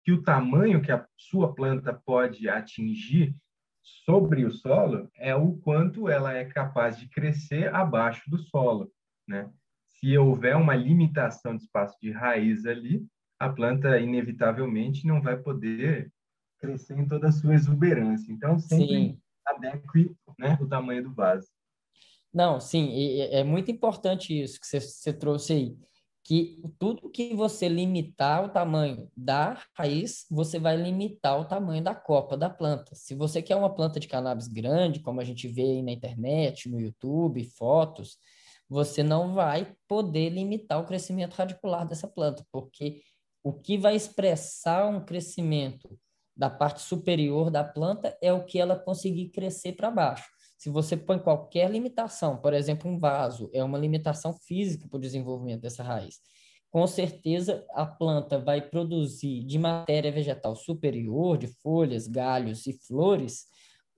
S2: que o tamanho que a sua planta pode atingir sobre o solo é o quanto ela é capaz de crescer abaixo do solo, né? Se houver uma limitação de espaço de raiz ali, a planta inevitavelmente não vai poder crescer em toda a sua exuberância. Então, sempre sim. adeque né, o tamanho do vaso.
S3: Não, sim, é muito importante isso que você, você trouxe aí que tudo que você limitar o tamanho da raiz, você vai limitar o tamanho da copa da planta. Se você quer uma planta de cannabis grande, como a gente vê aí na internet, no YouTube, fotos, você não vai poder limitar o crescimento radicular dessa planta, porque o que vai expressar um crescimento da parte superior da planta é o que ela conseguir crescer para baixo. Se você põe qualquer limitação, por exemplo, um vaso, é uma limitação física para o desenvolvimento dessa raiz. Com certeza, a planta vai produzir de matéria vegetal superior, de folhas, galhos e flores,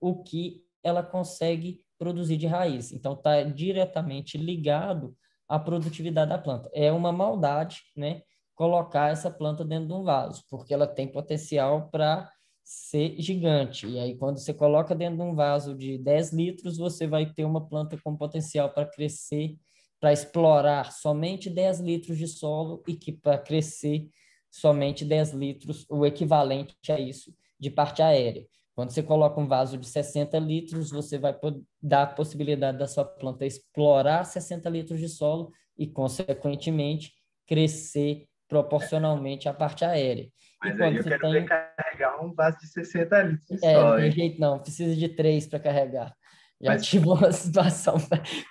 S3: o que ela consegue produzir de raiz. Então, está diretamente ligado à produtividade da planta. É uma maldade, né? Colocar essa planta dentro de um vaso, porque ela tem potencial para ser gigante. E aí, quando você coloca dentro de um vaso de 10 litros, você vai ter uma planta com potencial para crescer, para explorar somente 10 litros de solo e que para crescer somente 10 litros, o equivalente a isso, de parte aérea. Quando você coloca um vaso de 60 litros, você vai dar a possibilidade da sua planta explorar 60 litros de solo e, consequentemente, crescer proporcionalmente à parte aérea.
S2: Mas aí eu quero tem... ver carregar um vaso de 60 litros
S3: é, só, não tem jeito não, precisa de três para carregar. Já Mas... tive uma situação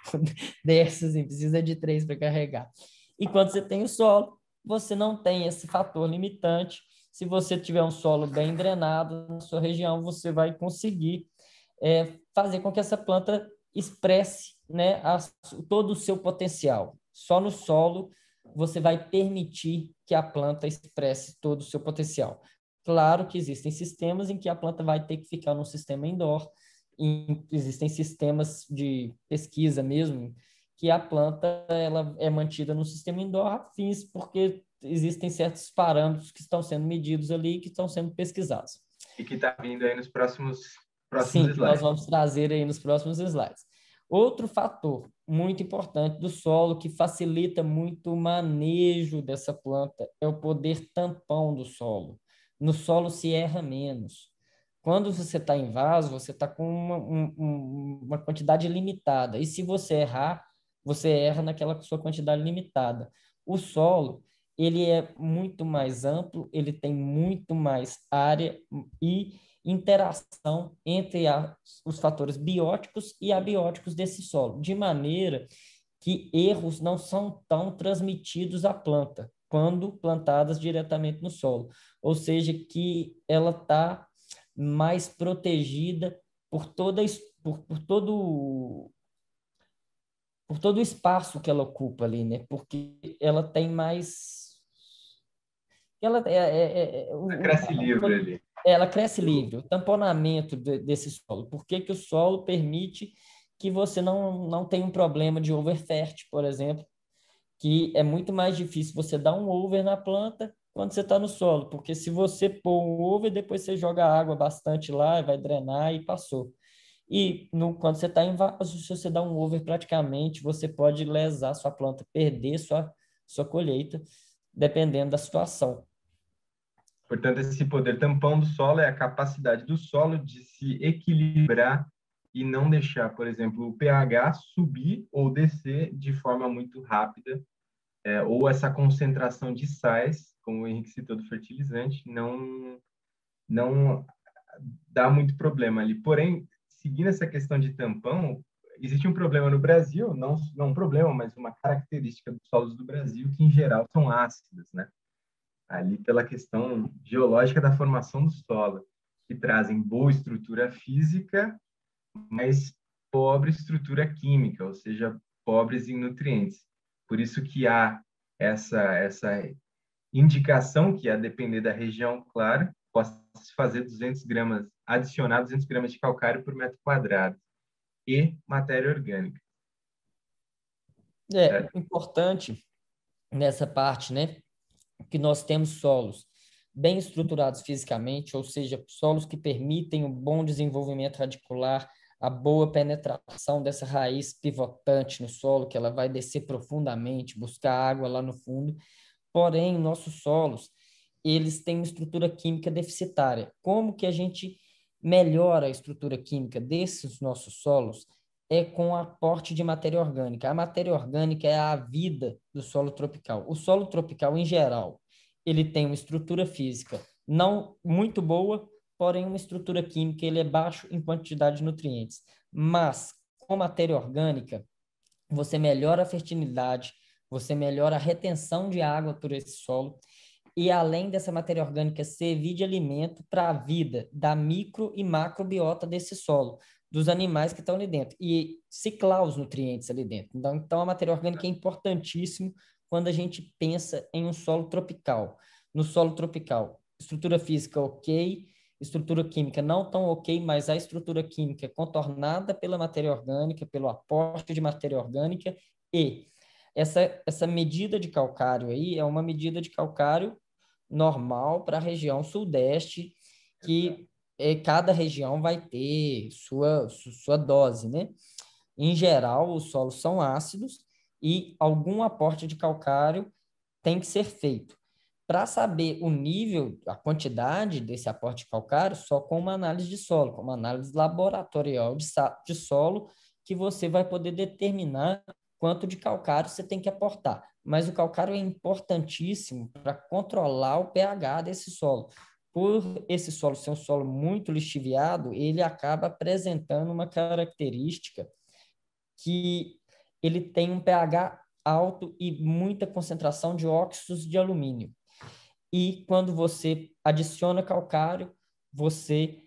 S3: dessas, assim, precisa de três para carregar. E quando você tem o solo, você não tem esse fator limitante. Se você tiver um solo bem drenado na sua região, você vai conseguir é, fazer com que essa planta expresse né, a, todo o seu potencial. Só no solo você vai permitir que a planta expresse todo o seu potencial. Claro que existem sistemas em que a planta vai ter que ficar no sistema indoor, existem sistemas de pesquisa mesmo que a planta ela é mantida no sistema indoor a fins porque existem certos parâmetros que estão sendo medidos ali que estão sendo pesquisados.
S2: E que está vindo aí nos próximos, próximos
S3: Sim, slides. nós vamos trazer aí nos próximos slides. Outro fator muito importante do solo que facilita muito o manejo dessa planta é o poder tampão do solo. No solo se erra menos. Quando você está em vaso, você está com uma, um, uma quantidade limitada. E se você errar, você erra naquela sua quantidade limitada. O solo, ele é muito mais amplo, ele tem muito mais área e interação entre a, os fatores bióticos e abióticos desse solo, de maneira que erros não são tão transmitidos à planta quando plantadas diretamente no solo, ou seja, que ela está mais protegida por toda por, por todo por todo o espaço que ela ocupa ali, né? Porque ela tem mais ela é, é, é,
S2: é cresce livre ali
S3: ela cresce livre, o tamponamento de, desse solo. Por que, que o solo permite que você não, não tenha um problema de overfert, por exemplo, que é muito mais difícil você dar um over na planta quando você está no solo, porque se você pôr um over, depois você joga água bastante lá, vai drenar e passou. E no, quando você está em vaso, se você dá um over praticamente, você pode lesar sua planta, perder sua, sua colheita, dependendo da situação.
S2: Portanto, esse poder tampão do solo é a capacidade do solo de se equilibrar e não deixar, por exemplo, o pH subir ou descer de forma muito rápida, é, ou essa concentração de sais, como o Henrique citou do fertilizante, não, não dá muito problema ali. Porém, seguindo essa questão de tampão, existe um problema no Brasil, não, não um problema, mas uma característica dos solos do Brasil, que em geral são ácidos, né? Ali pela questão geológica da formação do solo. que trazem boa estrutura física, mas pobre estrutura química, ou seja, pobres em nutrientes. Por isso que há essa essa indicação que a depender da região, claro, possa se fazer 200 gramas, adicionar 200 gramas de calcário por metro quadrado e matéria orgânica.
S3: É, é importante nessa parte, né, que nós temos solos bem estruturados fisicamente, ou seja, solos que permitem um bom desenvolvimento radicular, a boa penetração dessa raiz pivotante no solo, que ela vai descer profundamente, buscar água lá no fundo. Porém, nossos solos, eles têm uma estrutura química deficitária. Como que a gente melhora a estrutura química desses nossos solos? É com aporte de matéria orgânica. A matéria orgânica é a vida do solo tropical. O solo tropical, em geral, ele tem uma estrutura física não muito boa, porém uma estrutura química ele é baixo em quantidade de nutrientes. Mas com matéria orgânica, você melhora a fertilidade, você melhora a retenção de água por esse solo e além dessa matéria orgânica servir de alimento para a vida da micro e macrobiota desse solo, dos animais que estão ali dentro e ciclar os nutrientes ali dentro. Então, então a matéria orgânica é importantíssimo quando a gente pensa em um solo tropical. No solo tropical, estrutura física ok, estrutura química não tão ok, mas a estrutura química é contornada pela matéria orgânica, pelo aporte de matéria orgânica e essa, essa medida de calcário aí é uma medida de calcário normal para a região sudeste, que é, cada região vai ter sua, sua dose, né? Em geral, os solos são ácidos e algum aporte de calcário tem que ser feito. Para saber o nível, a quantidade desse aporte de calcário, só com uma análise de solo, com uma análise laboratorial de, de solo, que você vai poder determinar quanto de calcário você tem que aportar. Mas o calcário é importantíssimo para controlar o pH desse solo. Por esse solo ser um solo muito lixiviado, ele acaba apresentando uma característica que ele tem um pH alto e muita concentração de óxidos de alumínio. E quando você adiciona calcário, você